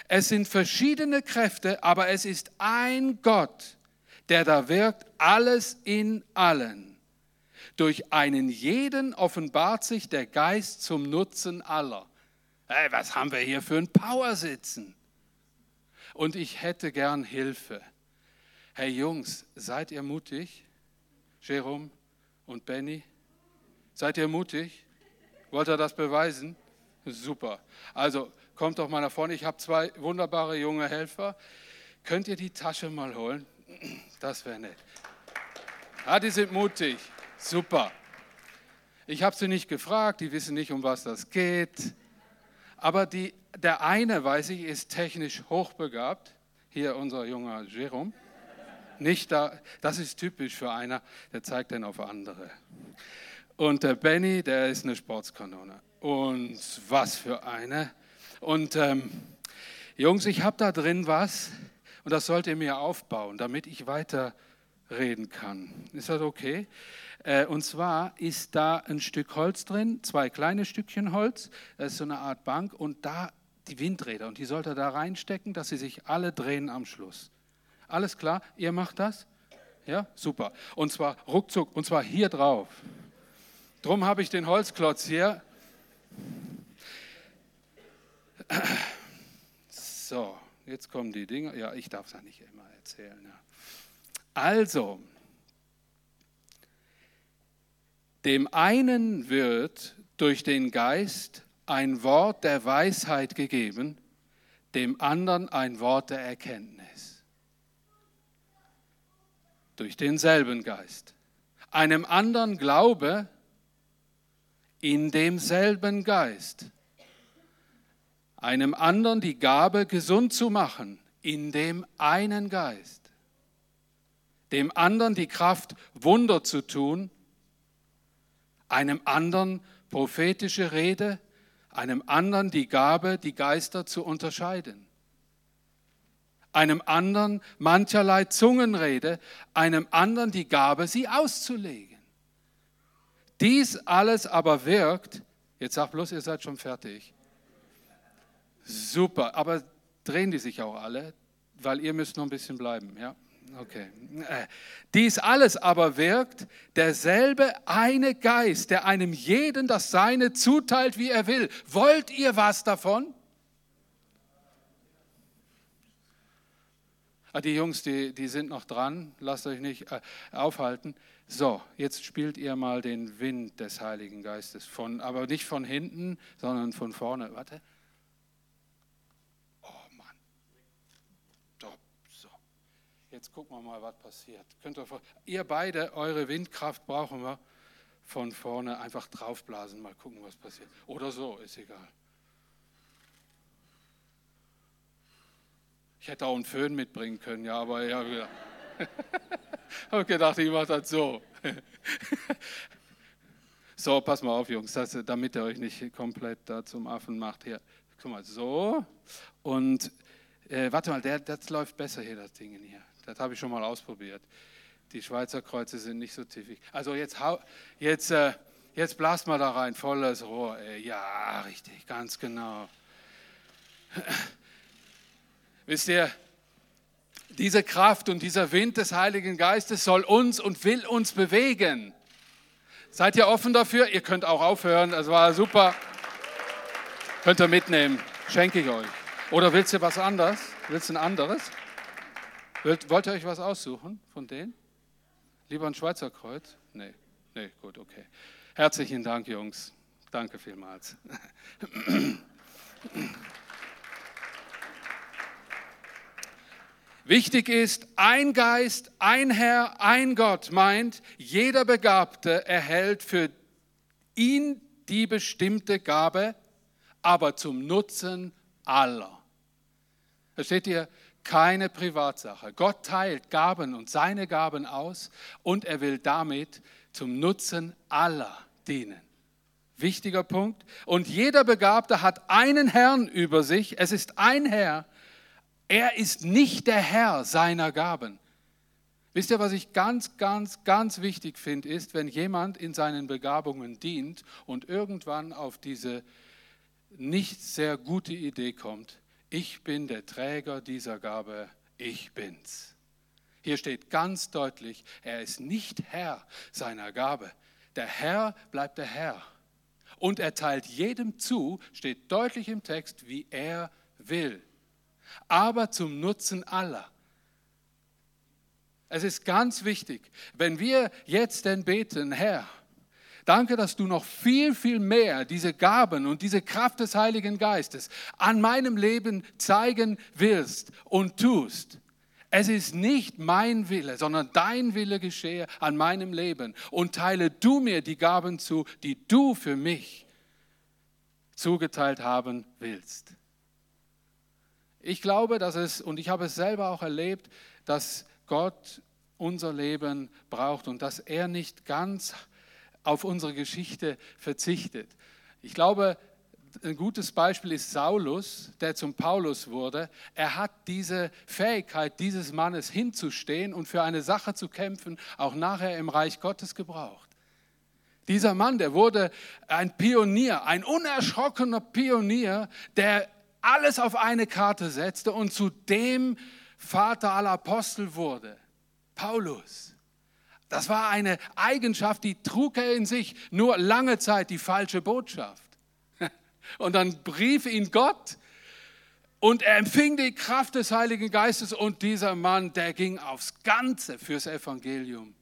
Es sind verschiedene Kräfte, aber es ist ein Gott, der da wirkt, alles in allen. Durch einen jeden offenbart sich der Geist zum Nutzen aller. Hey, was haben wir hier für ein Power sitzen? und ich hätte gern Hilfe. Hey Jungs, seid ihr mutig? Jerome und Benny, seid ihr mutig? Wollt ihr das beweisen? Super. Also kommt doch mal nach vorne. Ich habe zwei wunderbare junge Helfer. Könnt ihr die Tasche mal holen? Das wäre nett. Ah, die sind mutig. Super. Ich habe sie nicht gefragt, die wissen nicht, um was das geht. Aber die der eine, weiß ich, ist technisch hochbegabt. Hier unser junger Jerome. Nicht da, das ist typisch für einer, der zeigt dann auf andere. Und der Benny, der ist eine Sportskanone. Und was für eine. Und ähm, Jungs, ich habe da drin was und das sollt ihr mir aufbauen, damit ich weiterreden kann. Ist das okay? Äh, und zwar ist da ein Stück Holz drin, zwei kleine Stückchen Holz, das ist so eine Art Bank und da die Windräder und die sollt ihr da reinstecken, dass sie sich alle drehen am Schluss. Alles klar? Ihr macht das? Ja, super. Und zwar ruckzuck, und zwar hier drauf. Drum habe ich den Holzklotz hier. So, jetzt kommen die Dinge. Ja, ich darf es ja nicht immer erzählen. Ja. Also, dem einen wird durch den Geist ein Wort der Weisheit gegeben, dem anderen ein Wort der Erkenntnis. Durch denselben Geist. Einem anderen Glaube in demselben Geist. Einem anderen die Gabe, gesund zu machen, in dem einen Geist. Dem anderen die Kraft, Wunder zu tun. Einem anderen prophetische Rede, einem anderen die Gabe, die Geister zu unterscheiden, einem anderen mancherlei Zungenrede, einem anderen die Gabe, sie auszulegen. Dies alles aber wirkt, jetzt sagt bloß, ihr seid schon fertig. Super, aber drehen die sich auch alle, weil ihr müsst noch ein bisschen bleiben, ja? Okay. Äh, dies alles aber wirkt derselbe eine Geist, der einem jeden das Seine zuteilt, wie er will. Wollt ihr was davon? Ah, die Jungs, die, die sind noch dran, lasst euch nicht äh, aufhalten. So, jetzt spielt ihr mal den Wind des Heiligen Geistes von, aber nicht von hinten, sondern von vorne. Warte. Jetzt gucken wir mal, was passiert. Könnt ihr, ihr beide, eure Windkraft brauchen wir von vorne einfach draufblasen, mal gucken, was passiert. Oder so, ist egal. Ich hätte auch einen Föhn mitbringen können, ja, aber ja, wieder. [laughs] habe gedacht, ich mache das so. [laughs] so, pass mal auf, Jungs, das, damit ihr euch nicht komplett da zum Affen macht. Hier, guck mal, so. Und äh, warte mal, der, das läuft besser hier, das Ding hier. Das habe ich schon mal ausprobiert. Die Schweizer Kreuze sind nicht so tiefig. Also jetzt, jetzt, äh, jetzt blast mal da rein, volles Rohr. Ey. Ja, richtig, ganz genau. [laughs] Wisst ihr, diese Kraft und dieser Wind des Heiligen Geistes soll uns und will uns bewegen. Seid ihr offen dafür? Ihr könnt auch aufhören, das war super. Könnt ihr mitnehmen, schenke ich euch. Oder willst du was anderes? Willst du ein anderes? Wollt, ihr euch was aussuchen von denen? Lieber ein Schweizer Kreuz? Nee, nee, gut, okay. Herzlichen Dank, Jungs. Danke vielmals. [clears throat] Wichtig ist, ein Geist, ein Herr, ein Gott meint, jeder Begabte erhält für ihn die bestimmte Gabe, aber zum Nutzen aller. Versteht ihr? keine Privatsache. Gott teilt Gaben und seine Gaben aus und er will damit zum Nutzen aller dienen. Wichtiger Punkt. Und jeder Begabte hat einen Herrn über sich. Es ist ein Herr. Er ist nicht der Herr seiner Gaben. Wisst ihr, was ich ganz, ganz, ganz wichtig finde, ist, wenn jemand in seinen Begabungen dient und irgendwann auf diese nicht sehr gute Idee kommt, ich bin der Träger dieser Gabe, ich bin's. Hier steht ganz deutlich, er ist nicht Herr seiner Gabe. Der Herr bleibt der Herr. Und er teilt jedem zu, steht deutlich im Text, wie er will. Aber zum Nutzen aller. Es ist ganz wichtig, wenn wir jetzt denn beten, Herr, danke, dass du noch viel, viel mehr diese Gaben und diese Kraft des Heiligen Geistes an meinem Leben zeigen willst und tust. Es ist nicht mein Wille, sondern dein Wille geschehe an meinem Leben und teile du mir die Gaben zu, die du für mich zugeteilt haben willst. Ich glaube, dass es, und ich habe es selber auch erlebt, dass Gott unser Leben braucht und dass er nicht ganz auf unsere Geschichte verzichtet. Ich glaube, ein gutes Beispiel ist Saulus, der zum Paulus wurde. Er hat diese Fähigkeit dieses Mannes hinzustehen und für eine Sache zu kämpfen, auch nachher im Reich Gottes gebraucht. Dieser Mann, der wurde ein Pionier, ein unerschrockener Pionier, der alles auf eine Karte setzte und zu dem Vater aller Apostel wurde. Paulus. Das war eine Eigenschaft, die trug er in sich, nur lange Zeit die falsche Botschaft. [laughs] Und dann brief ihn Gott und er empfing die Kraft des Heiligen Geistes und dieser Mann, der ging aufs Ganze fürs Evangelium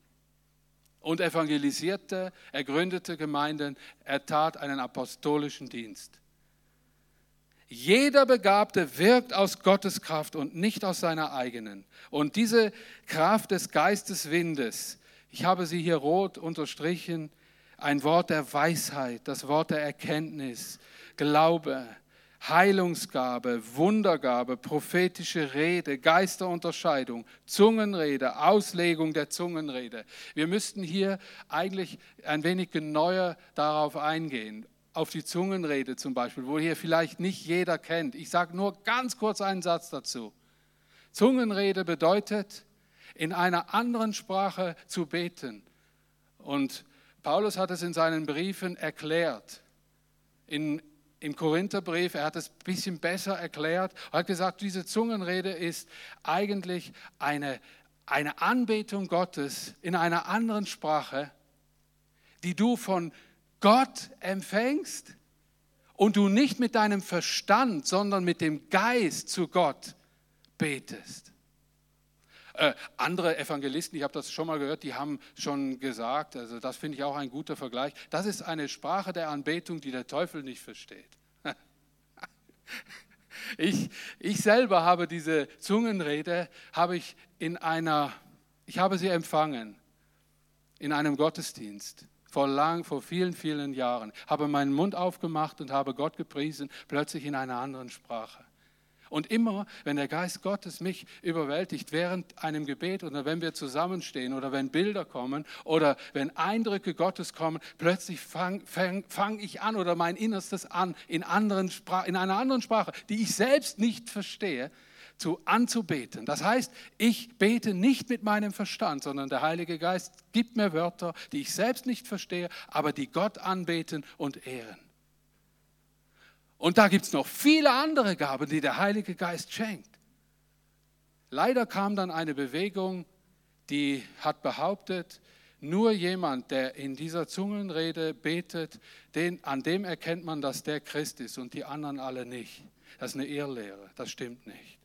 und evangelisierte, er gründete Gemeinden, er tat einen apostolischen Dienst. Jeder Begabte wirkt aus Gottes Kraft und nicht aus seiner eigenen. Und diese Kraft des Geisteswindes, ich habe sie hier rot unterstrichen, ein Wort der Weisheit, das Wort der Erkenntnis, Glaube, Heilungsgabe, Wundergabe, prophetische Rede, Geisterunterscheidung, Zungenrede, Auslegung der Zungenrede. Wir müssten hier eigentlich ein wenig genauer darauf eingehen auf die Zungenrede zum Beispiel, wo hier vielleicht nicht jeder kennt. Ich sage nur ganz kurz einen Satz dazu. Zungenrede bedeutet, in einer anderen Sprache zu beten. Und Paulus hat es in seinen Briefen erklärt. In, Im Korintherbrief, er hat es ein bisschen besser erklärt, er hat gesagt, diese Zungenrede ist eigentlich eine, eine Anbetung Gottes in einer anderen Sprache, die du von Gott empfängst und du nicht mit deinem Verstand, sondern mit dem Geist zu Gott betest. Äh, andere Evangelisten, ich habe das schon mal gehört, die haben schon gesagt, also das finde ich auch ein guter Vergleich, das ist eine Sprache der Anbetung, die der Teufel nicht versteht. [laughs] ich, ich selber habe diese Zungenrede, habe ich in einer, ich habe sie empfangen in einem Gottesdienst vor lang, vor vielen, vielen Jahren, habe meinen Mund aufgemacht und habe Gott gepriesen, plötzlich in einer anderen Sprache. Und immer, wenn der Geist Gottes mich überwältigt während einem Gebet oder wenn wir zusammenstehen oder wenn Bilder kommen oder wenn Eindrücke Gottes kommen, plötzlich fange fang, fang ich an oder mein Innerstes an, in, anderen in einer anderen Sprache, die ich selbst nicht verstehe, zu anzubeten. Das heißt, ich bete nicht mit meinem Verstand, sondern der Heilige Geist gibt mir Wörter, die ich selbst nicht verstehe, aber die Gott anbeten und ehren. Und da gibt es noch viele andere Gaben, die der Heilige Geist schenkt. Leider kam dann eine Bewegung, die hat behauptet, nur jemand, der in dieser Zungenrede betet, den, an dem erkennt man, dass der Christ ist und die anderen alle nicht. Das ist eine Irrlehre, das stimmt nicht.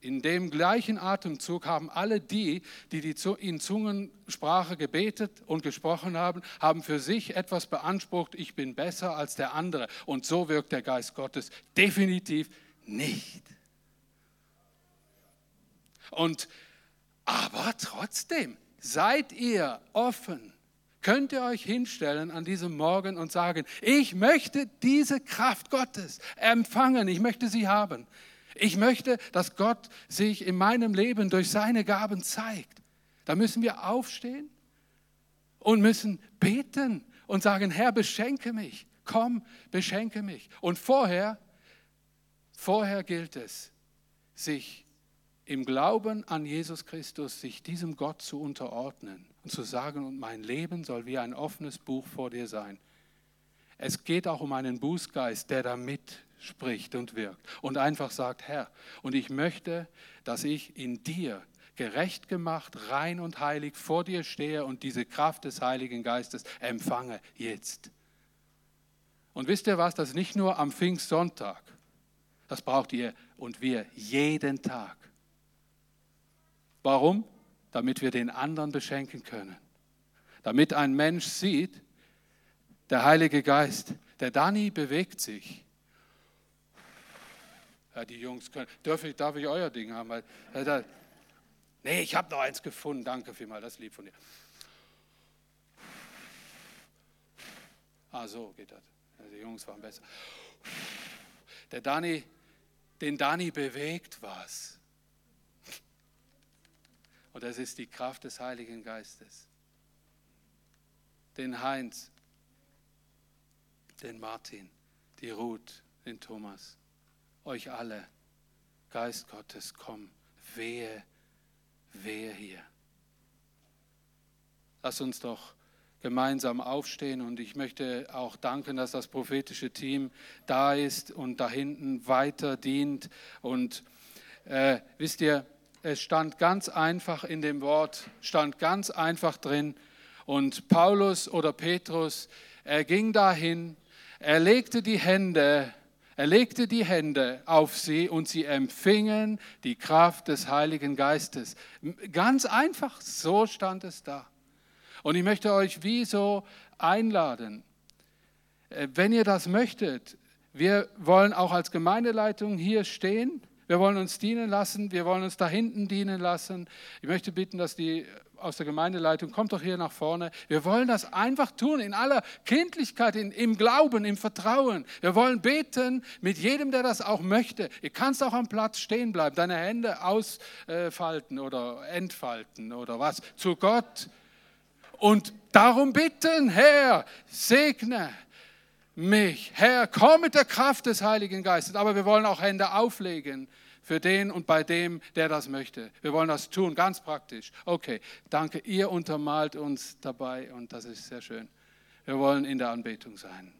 In dem gleichen Atemzug haben alle die, die, die in Zungensprache gebetet und gesprochen haben, haben für sich etwas beansprucht, ich bin besser als der andere. Und so wirkt der Geist Gottes definitiv nicht. Und aber trotzdem, seid ihr offen, könnt ihr euch hinstellen an diesem Morgen und sagen, ich möchte diese Kraft Gottes empfangen, ich möchte sie haben. Ich möchte, dass Gott sich in meinem Leben durch seine Gaben zeigt. Da müssen wir aufstehen und müssen beten und sagen, Herr, beschenke mich. Komm, beschenke mich. Und vorher, vorher gilt es, sich im Glauben an Jesus Christus, sich diesem Gott zu unterordnen und zu sagen, und mein Leben soll wie ein offenes Buch vor dir sein. Es geht auch um einen Bußgeist, der da mitspricht und wirkt und einfach sagt, Herr, und ich möchte, dass ich in dir gerecht gemacht, rein und heilig vor dir stehe und diese Kraft des Heiligen Geistes empfange jetzt. Und wisst ihr was, das ist nicht nur am Pfingstsonntag, das braucht ihr und wir jeden Tag. Warum? Damit wir den anderen beschenken können. Damit ein Mensch sieht, der Heilige Geist, der Dani bewegt sich. Ja, die Jungs können, darf ich, darf ich euer Ding haben? Nee, ich habe noch eins gefunden, danke vielmals, das ist lieb von dir. Ah, so geht das. Die Jungs waren besser. Der Dani, den Dani bewegt was. Und das ist die Kraft des Heiligen Geistes. Den Heinz, den Martin, die Ruth, den Thomas, euch alle, Geist Gottes, komm, wehe, wehe hier. Lass uns doch gemeinsam aufstehen und ich möchte auch danken, dass das prophetische Team da ist und da hinten weiter dient. Und äh, wisst ihr, es stand ganz einfach in dem Wort, stand ganz einfach drin. Und Paulus oder Petrus, er ging dahin er legte die Hände, er legte die Hände auf sie und sie empfingen die Kraft des Heiligen Geistes. Ganz einfach, so stand es da. Und ich möchte euch wie so einladen, äh, wenn ihr das möchtet, wir wollen auch als Gemeindeleitung hier stehen. Wir wollen uns dienen lassen. Wir wollen uns da hinten dienen lassen. Ich möchte bitten, dass die aus der Gemeindeleitung, kommt doch hier nach vorne. Wir wollen das einfach tun, in aller Kindlichkeit, in, im Glauben, im Vertrauen. Wir wollen beten mit jedem, der das auch möchte. Ihr kannst auch am Platz stehen bleiben, deine Hände ausfalten oder entfalten oder was, zu Gott. Und darum bitten, Herr, segne mich. Herr, komm mit der Kraft des Heiligen Geistes. Aber wir wollen auch Hände auflegen für den und bei dem, der das möchte. Wir wollen das tun, ganz praktisch. Okay, danke. Ihr untermalt uns dabei und das ist sehr schön. Wir wollen in der Anbetung sein.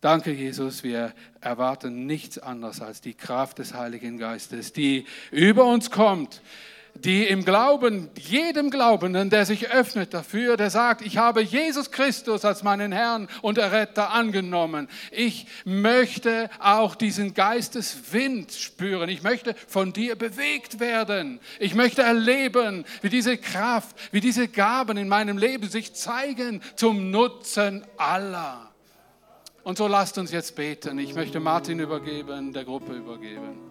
Danke, Jesus. Wir erwarten nichts anderes als die Kraft des Heiligen Geistes, die über uns kommt die im Glauben, jedem Glaubenden, der sich öffnet dafür, der sagt, ich habe Jesus Christus als meinen Herrn und Erretter angenommen. Ich möchte auch diesen Geisteswind spüren. Ich möchte von dir bewegt werden. Ich möchte erleben, wie diese Kraft, wie diese Gaben in meinem Leben sich zeigen zum Nutzen aller. Und so lasst uns jetzt beten. Ich möchte Martin übergeben, der Gruppe übergeben.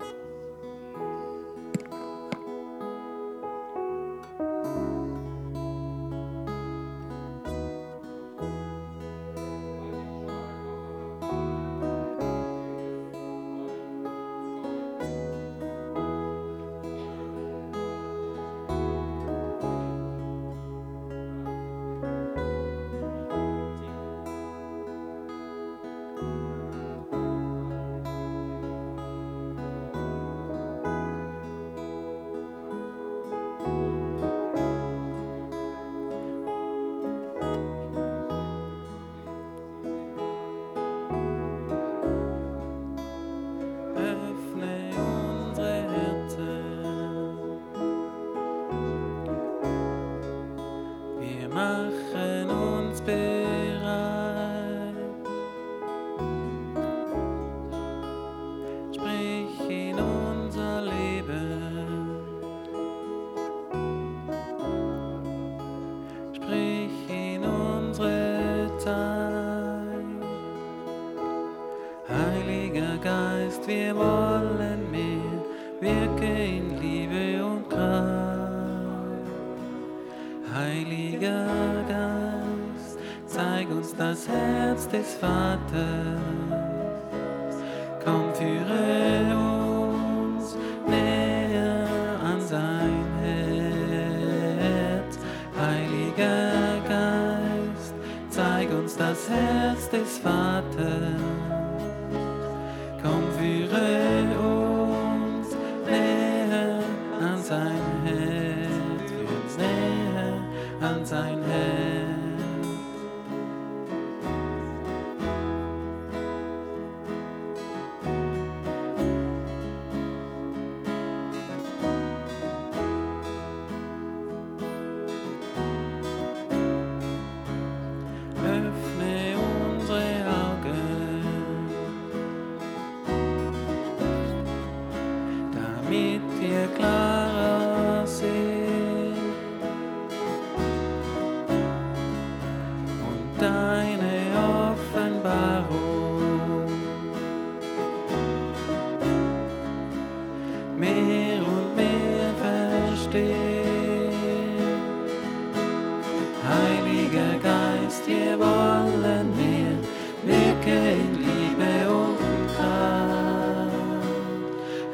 Geist, wir wollen mehr, wirke in Liebe und Kraft.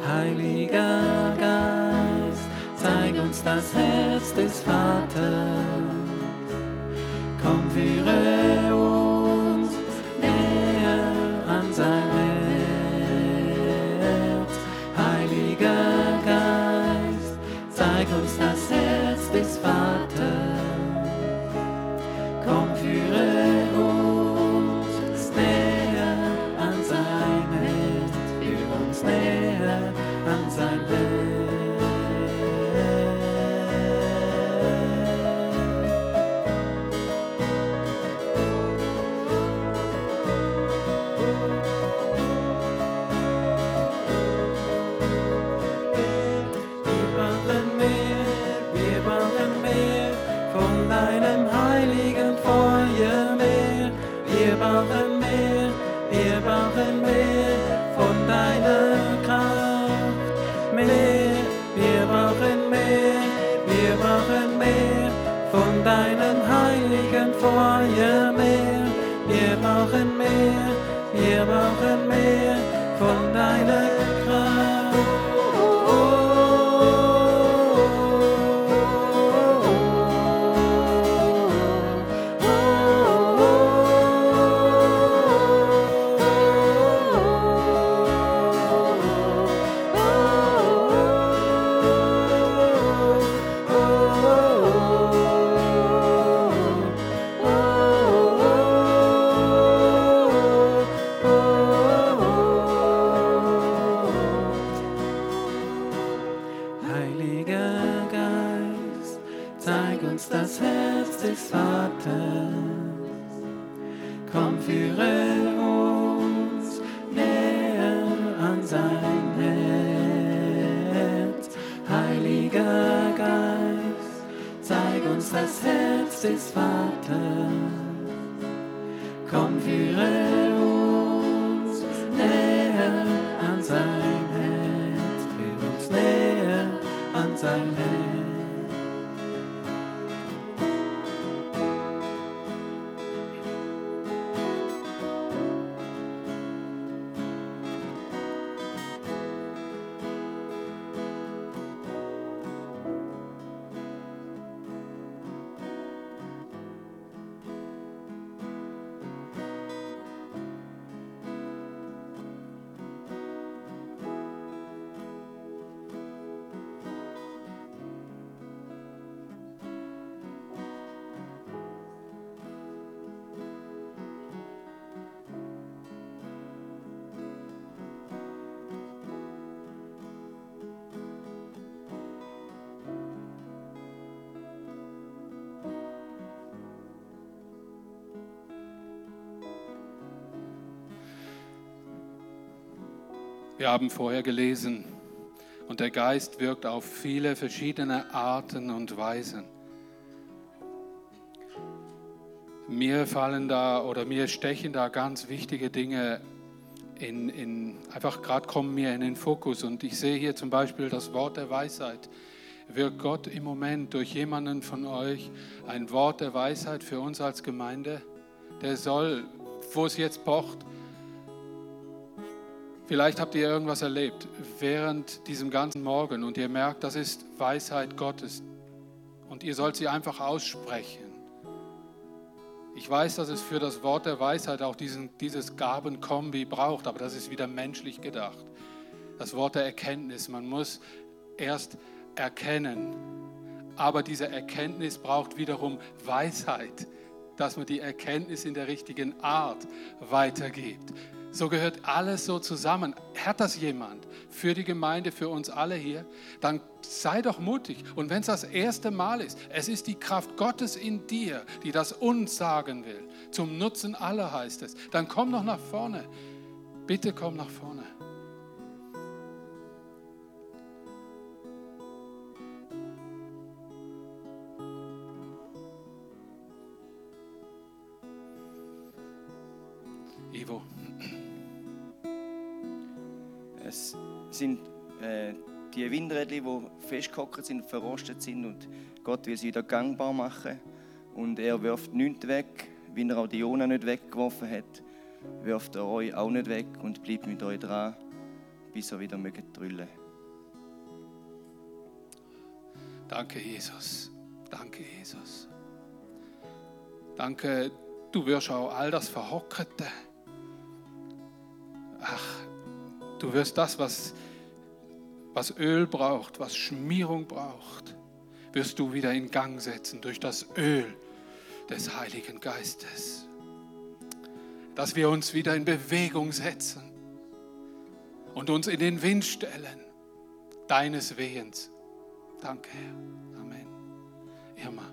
Heiliger Geist, zeig uns das Herz des Vaters. Komm, führe Des Vaters. Komm, führe uns näher an sein Herz. Heiliger Geist, zeig uns das Herz des Vaters. Komm, führe uns näher an sein Herz, führe uns näher an sein Herz. Wir haben vorher gelesen, und der Geist wirkt auf viele verschiedene Arten und Weisen. Mir fallen da oder mir stechen da ganz wichtige Dinge in, in einfach gerade kommen mir in den Fokus und ich sehe hier zum Beispiel das Wort der Weisheit. Wirkt Gott im Moment durch jemanden von euch ein Wort der Weisheit für uns als Gemeinde? Der soll, wo es jetzt pocht, Vielleicht habt ihr irgendwas erlebt während diesem ganzen Morgen und ihr merkt, das ist Weisheit Gottes und ihr sollt sie einfach aussprechen. Ich weiß, dass es für das Wort der Weisheit auch diesen, dieses Gabenkombi braucht, aber das ist wieder menschlich gedacht. Das Wort der Erkenntnis, man muss erst erkennen, aber diese Erkenntnis braucht wiederum Weisheit, dass man die Erkenntnis in der richtigen Art weitergibt. So gehört alles so zusammen. Hat das jemand für die Gemeinde, für uns alle hier? Dann sei doch mutig. Und wenn es das erste Mal ist, es ist die Kraft Gottes in dir, die das uns sagen will. Zum Nutzen aller heißt es. Dann komm noch nach vorne. Bitte komm nach vorne. Die Windräder, die festgehockt sind, verrostet sind und Gott will sie wieder gangbar machen. Und er wirft nichts weg, wie er auch die Jona nicht weggeworfen hat, wirft er euch auch nicht weg und bleibt mit euch dran, bis er wieder mögt drüllen. Danke, Jesus. Danke, Jesus. Danke, du wirst auch all das Verhockerte. Ach, du wirst das, was, was Öl braucht, was Schmierung braucht, wirst du wieder in Gang setzen durch das Öl des Heiligen Geistes. Dass wir uns wieder in Bewegung setzen und uns in den Wind stellen, deines Wehens. Danke, Herr. Amen. Irma.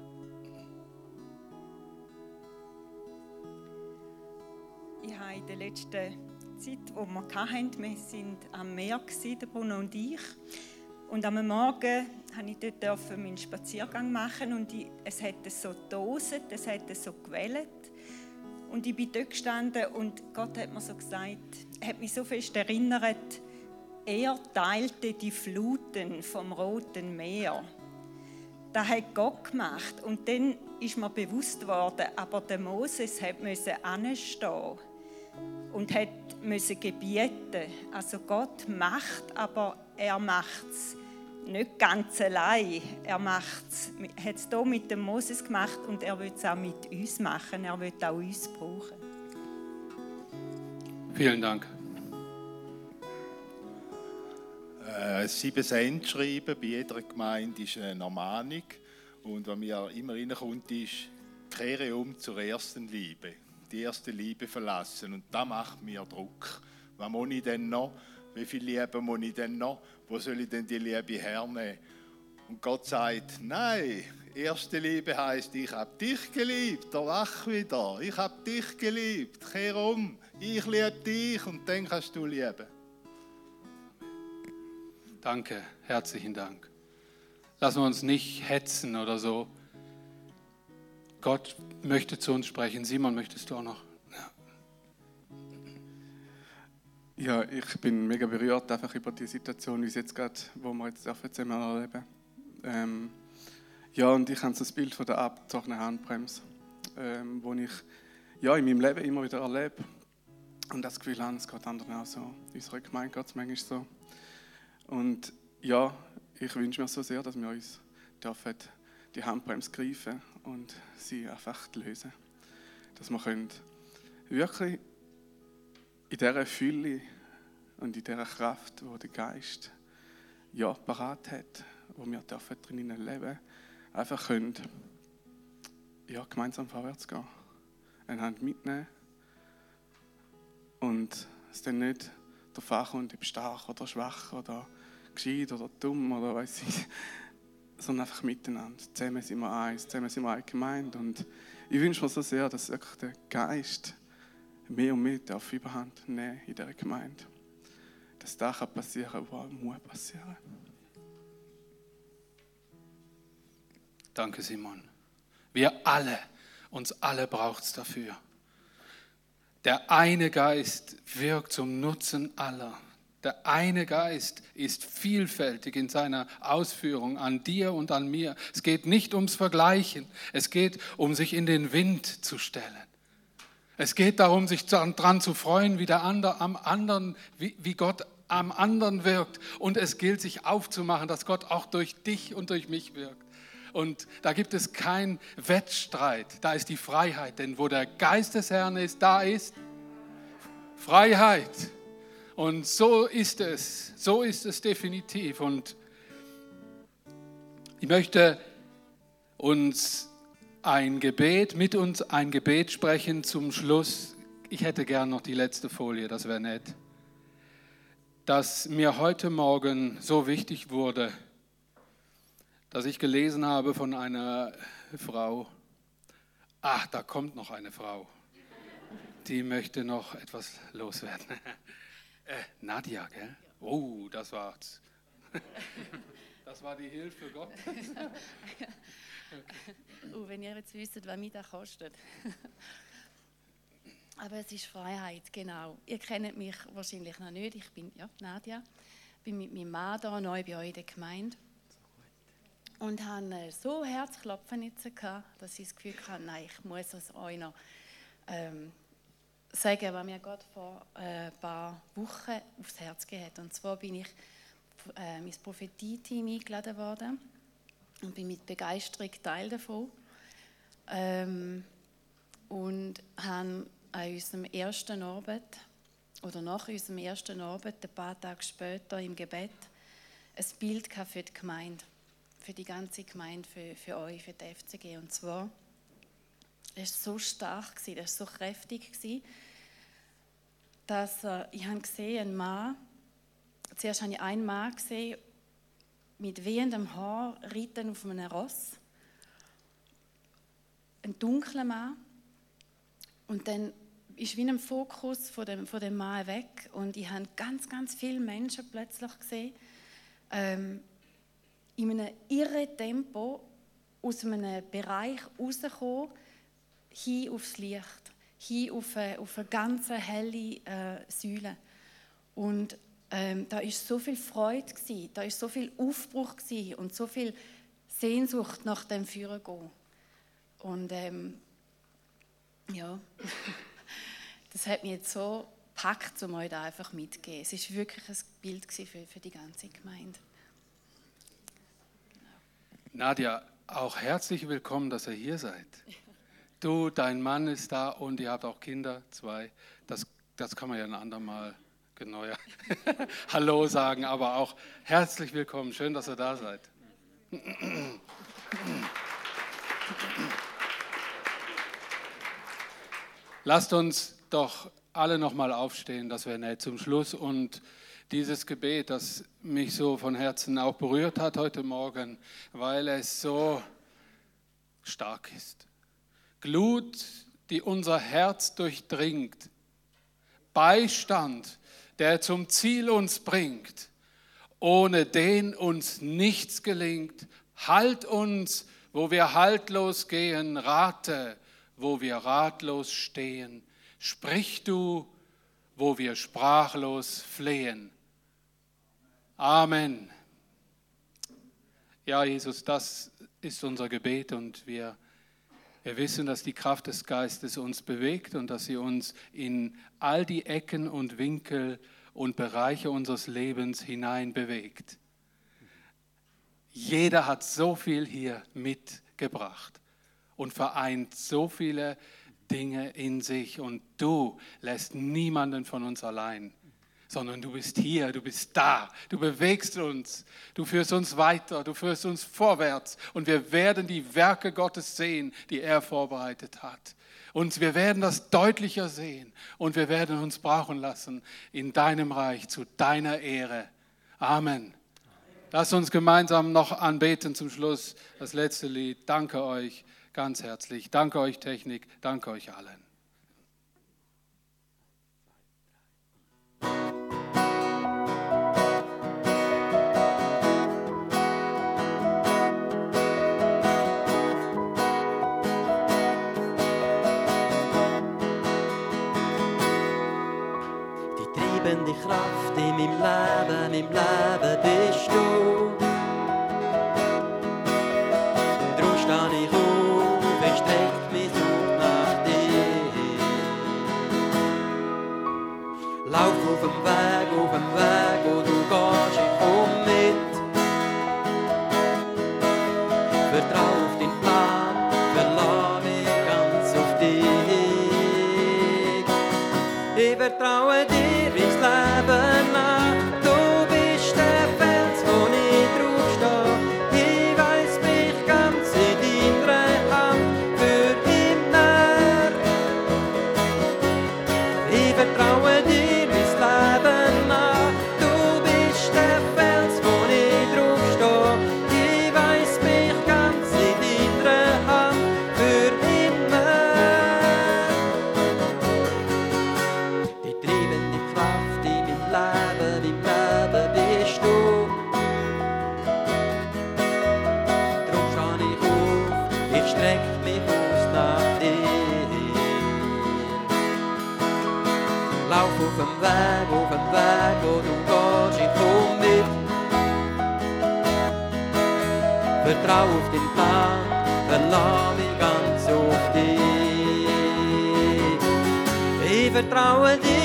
Ich habe in der letzten Zeit, die wir hatten, wir waren am Meer, der Bruno und ich. Und am Morgen durfte ich dort meinen Spaziergang machen und ich, es hat so doset, es hat so gewellt. Und ich bin dort gestanden und Gott hat mir so gesagt, hat mich so fest erinnert, er teilte die Fluten vom Roten Meer. Das hat Gott gemacht. Und dann ist mir bewusst worden, aber der Moses musste anstehen und hat müssen gebieten. Also Gott macht, aber er macht es nicht ganz allein. Er hat es hier mit dem Moses gemacht und er wird es auch mit uns machen. Er wird auch uns brauchen. Vielen Dank. Äh, sieben Cent schreiben bei jeder Gemeinde ist eine Ermahnung. Und was mir immer reinkommt, ist, kehre um zur ersten Liebe. Die erste Liebe verlassen. Und das macht mir Druck. Was muss ich denn noch? Wie viel Liebe muss ich denn noch? Wo soll ich denn die Liebe hernehmen? Und Gott sagt, nein, erste Liebe heißt, ich habe dich geliebt, erwach wieder. Ich habe dich geliebt, kehr um. Ich liebe dich und dann kannst du lieben. Danke, herzlichen Dank. Lassen wir uns nicht hetzen oder so. Gott möchte zu uns sprechen. Simon, möchtest du auch noch? Ja, ich bin mega berührt einfach über die Situation, wie es jetzt gerade, wo wir jetzt zusammen erleben. Ähm, ja, und ich habe das Bild von der abgezogenen Handbremse, ähm, wo ich ja, in meinem Leben immer wieder erlebe. Und das Gefühl habe, es geht anderen auch so. In unserer Gemeinde geht es manchmal so. Und ja, ich wünsche mir so sehr, dass wir uns dürfen die Handbremse greifen und sie einfach lösen. Dass wir wirklich in dieser Fülle und in dieser Kraft, wo der Geist ja, parat hat, wo wir dürfen drinnen leben, einfach können ja, gemeinsam vorwärts gehen. Eine Hand mitnehmen und es dann nicht darauf ankommt, ob stark oder schwach oder gescheit oder dumm oder weiß ich, sondern einfach miteinander. Zusammen sind wir eins, zusammen sind wir eine Gemeinde. Und ich wünsche mir so sehr, dass wirklich der Geist mehr und mehr darf Überhand nehmen in dieser Gemeinde. Dass das passieren kann, was muss passieren. Danke, Simon. Wir alle, uns alle braucht es dafür. Der eine Geist wirkt zum Nutzen aller. Der eine Geist ist vielfältig in seiner Ausführung an dir und an mir. Es geht nicht ums Vergleichen, es geht um sich in den Wind zu stellen. Es geht darum, sich daran zu freuen, wie der andere am anderen, wie, wie Gott am anderen wirkt. Und es gilt, sich aufzumachen, dass Gott auch durch dich und durch mich wirkt. Und da gibt es keinen Wettstreit. Da ist die Freiheit. Denn wo der Geist des Herrn ist, da ist Freiheit. Und so ist es. So ist es definitiv. Und ich möchte uns ein Gebet, mit uns ein Gebet sprechen zum Schluss. Ich hätte gern noch die letzte Folie, das wäre nett. Dass mir heute Morgen so wichtig wurde, dass ich gelesen habe von einer Frau. Ach, da kommt noch eine Frau. Die möchte noch etwas loswerden. [laughs] Äh, Nadja, gell? Oh, das war's. [laughs] Das war die Hilfe Gottes. Uh, [laughs] wenn ihr jetzt wisst, was mich das kostet. [laughs] Aber es ist Freiheit, genau. Ihr kennt mich wahrscheinlich noch nicht. Ich bin ja, Nadja, bin mit meinem Mann hier neu bei euch in der Gemeinde. Und äh, so Herzklopfen jetzt gehabt, dass ich das Gefühl hatte, nein, ich muss es euch noch ähm, sagen, was mir Gott vor äh, ein paar Wochen aufs Herz gegeben hat. Und zwar bin ich äh, ins Prophetie-Team eingeladen worden und bin mit Begeisterung Teil davon. Ähm, und haben an unserem ersten Abend oder nach unserem ersten Abend, ein paar Tage später im Gebet, ein Bild für die Gemeinde, für die ganze Gemeinde, für, für euch, für die FCG. Und zwar, es war so stark, es war so kräftig, dass äh, ich habe gesehen, ein Mann, zuerst habe ich einen Mann gesehen, mit wehendem Haar reiten auf einem Ross. Ein dunkler Mann. Und dann ist wie ein Fokus von dem, von dem Mann weg. Und ich habe ganz, ganz viele Menschen plötzlich gesehen, ähm, in einem irren Tempo aus einem Bereich rauskommen, hin aufs Licht, hin auf eine, auf eine ganz helle äh, Säule. Und ähm, da ist so viel Freude gewesen, da ist so viel Aufbruch gewesen und so viel Sehnsucht nach dem Führen gehen. Und ähm, ja, [laughs] das hat mich jetzt so gepackt, um euch da einfach mitzugeben. Es ist wirklich ein Bild für, für die ganze Gemeinde. Genau. Nadja, auch herzlich willkommen, dass ihr hier seid. [laughs] Du, dein Mann ist da und ihr habt auch Kinder, zwei. Das, das kann man ja ein andermal genau, ja. [laughs] Hallo sagen, aber auch herzlich willkommen. Schön, dass ihr da seid. Lasst uns doch alle nochmal aufstehen, das wäre nett zum Schluss. Und dieses Gebet, das mich so von Herzen auch berührt hat heute Morgen, weil es so stark ist. Glut, die unser Herz durchdringt. Beistand, der zum Ziel uns bringt, ohne den uns nichts gelingt. Halt uns, wo wir haltlos gehen, rate, wo wir ratlos stehen. Sprich du, wo wir sprachlos flehen. Amen. Ja, Jesus, das ist unser Gebet und wir, wir wissen, dass die Kraft des Geistes uns bewegt und dass sie uns in all die Ecken und Winkel und Bereiche unseres Lebens hinein bewegt. Jeder hat so viel hier mitgebracht und vereint so viele Dinge in sich und du lässt niemanden von uns allein, sondern du bist hier, du bist da, du bewegst uns, du führst uns weiter, du führst uns vorwärts und wir werden die Werke Gottes sehen, die er vorbereitet hat. Und wir werden das deutlicher sehen und wir werden uns brauchen lassen in deinem Reich zu deiner Ehre. Amen. Lass uns gemeinsam noch anbeten zum Schluss. Das letzte Lied. Danke euch ganz herzlich. Danke euch Technik. Danke euch allen. treibende Kraft in meinem Leben, im Leben bist du. Drum stehe ich auf, ich streck mich auf nach dir. Lauf auf dem Weg, auf dem Weg, wo du gehst, ich komm mit. Vertrau auf deinen Plan, verlass mich ganz auf dich. Ich vertraue dir. wrong with?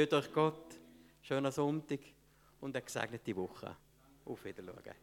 Tut euch Gott. Schönen Sonntag und eine gesegnete Woche. Auf Wiedersehen.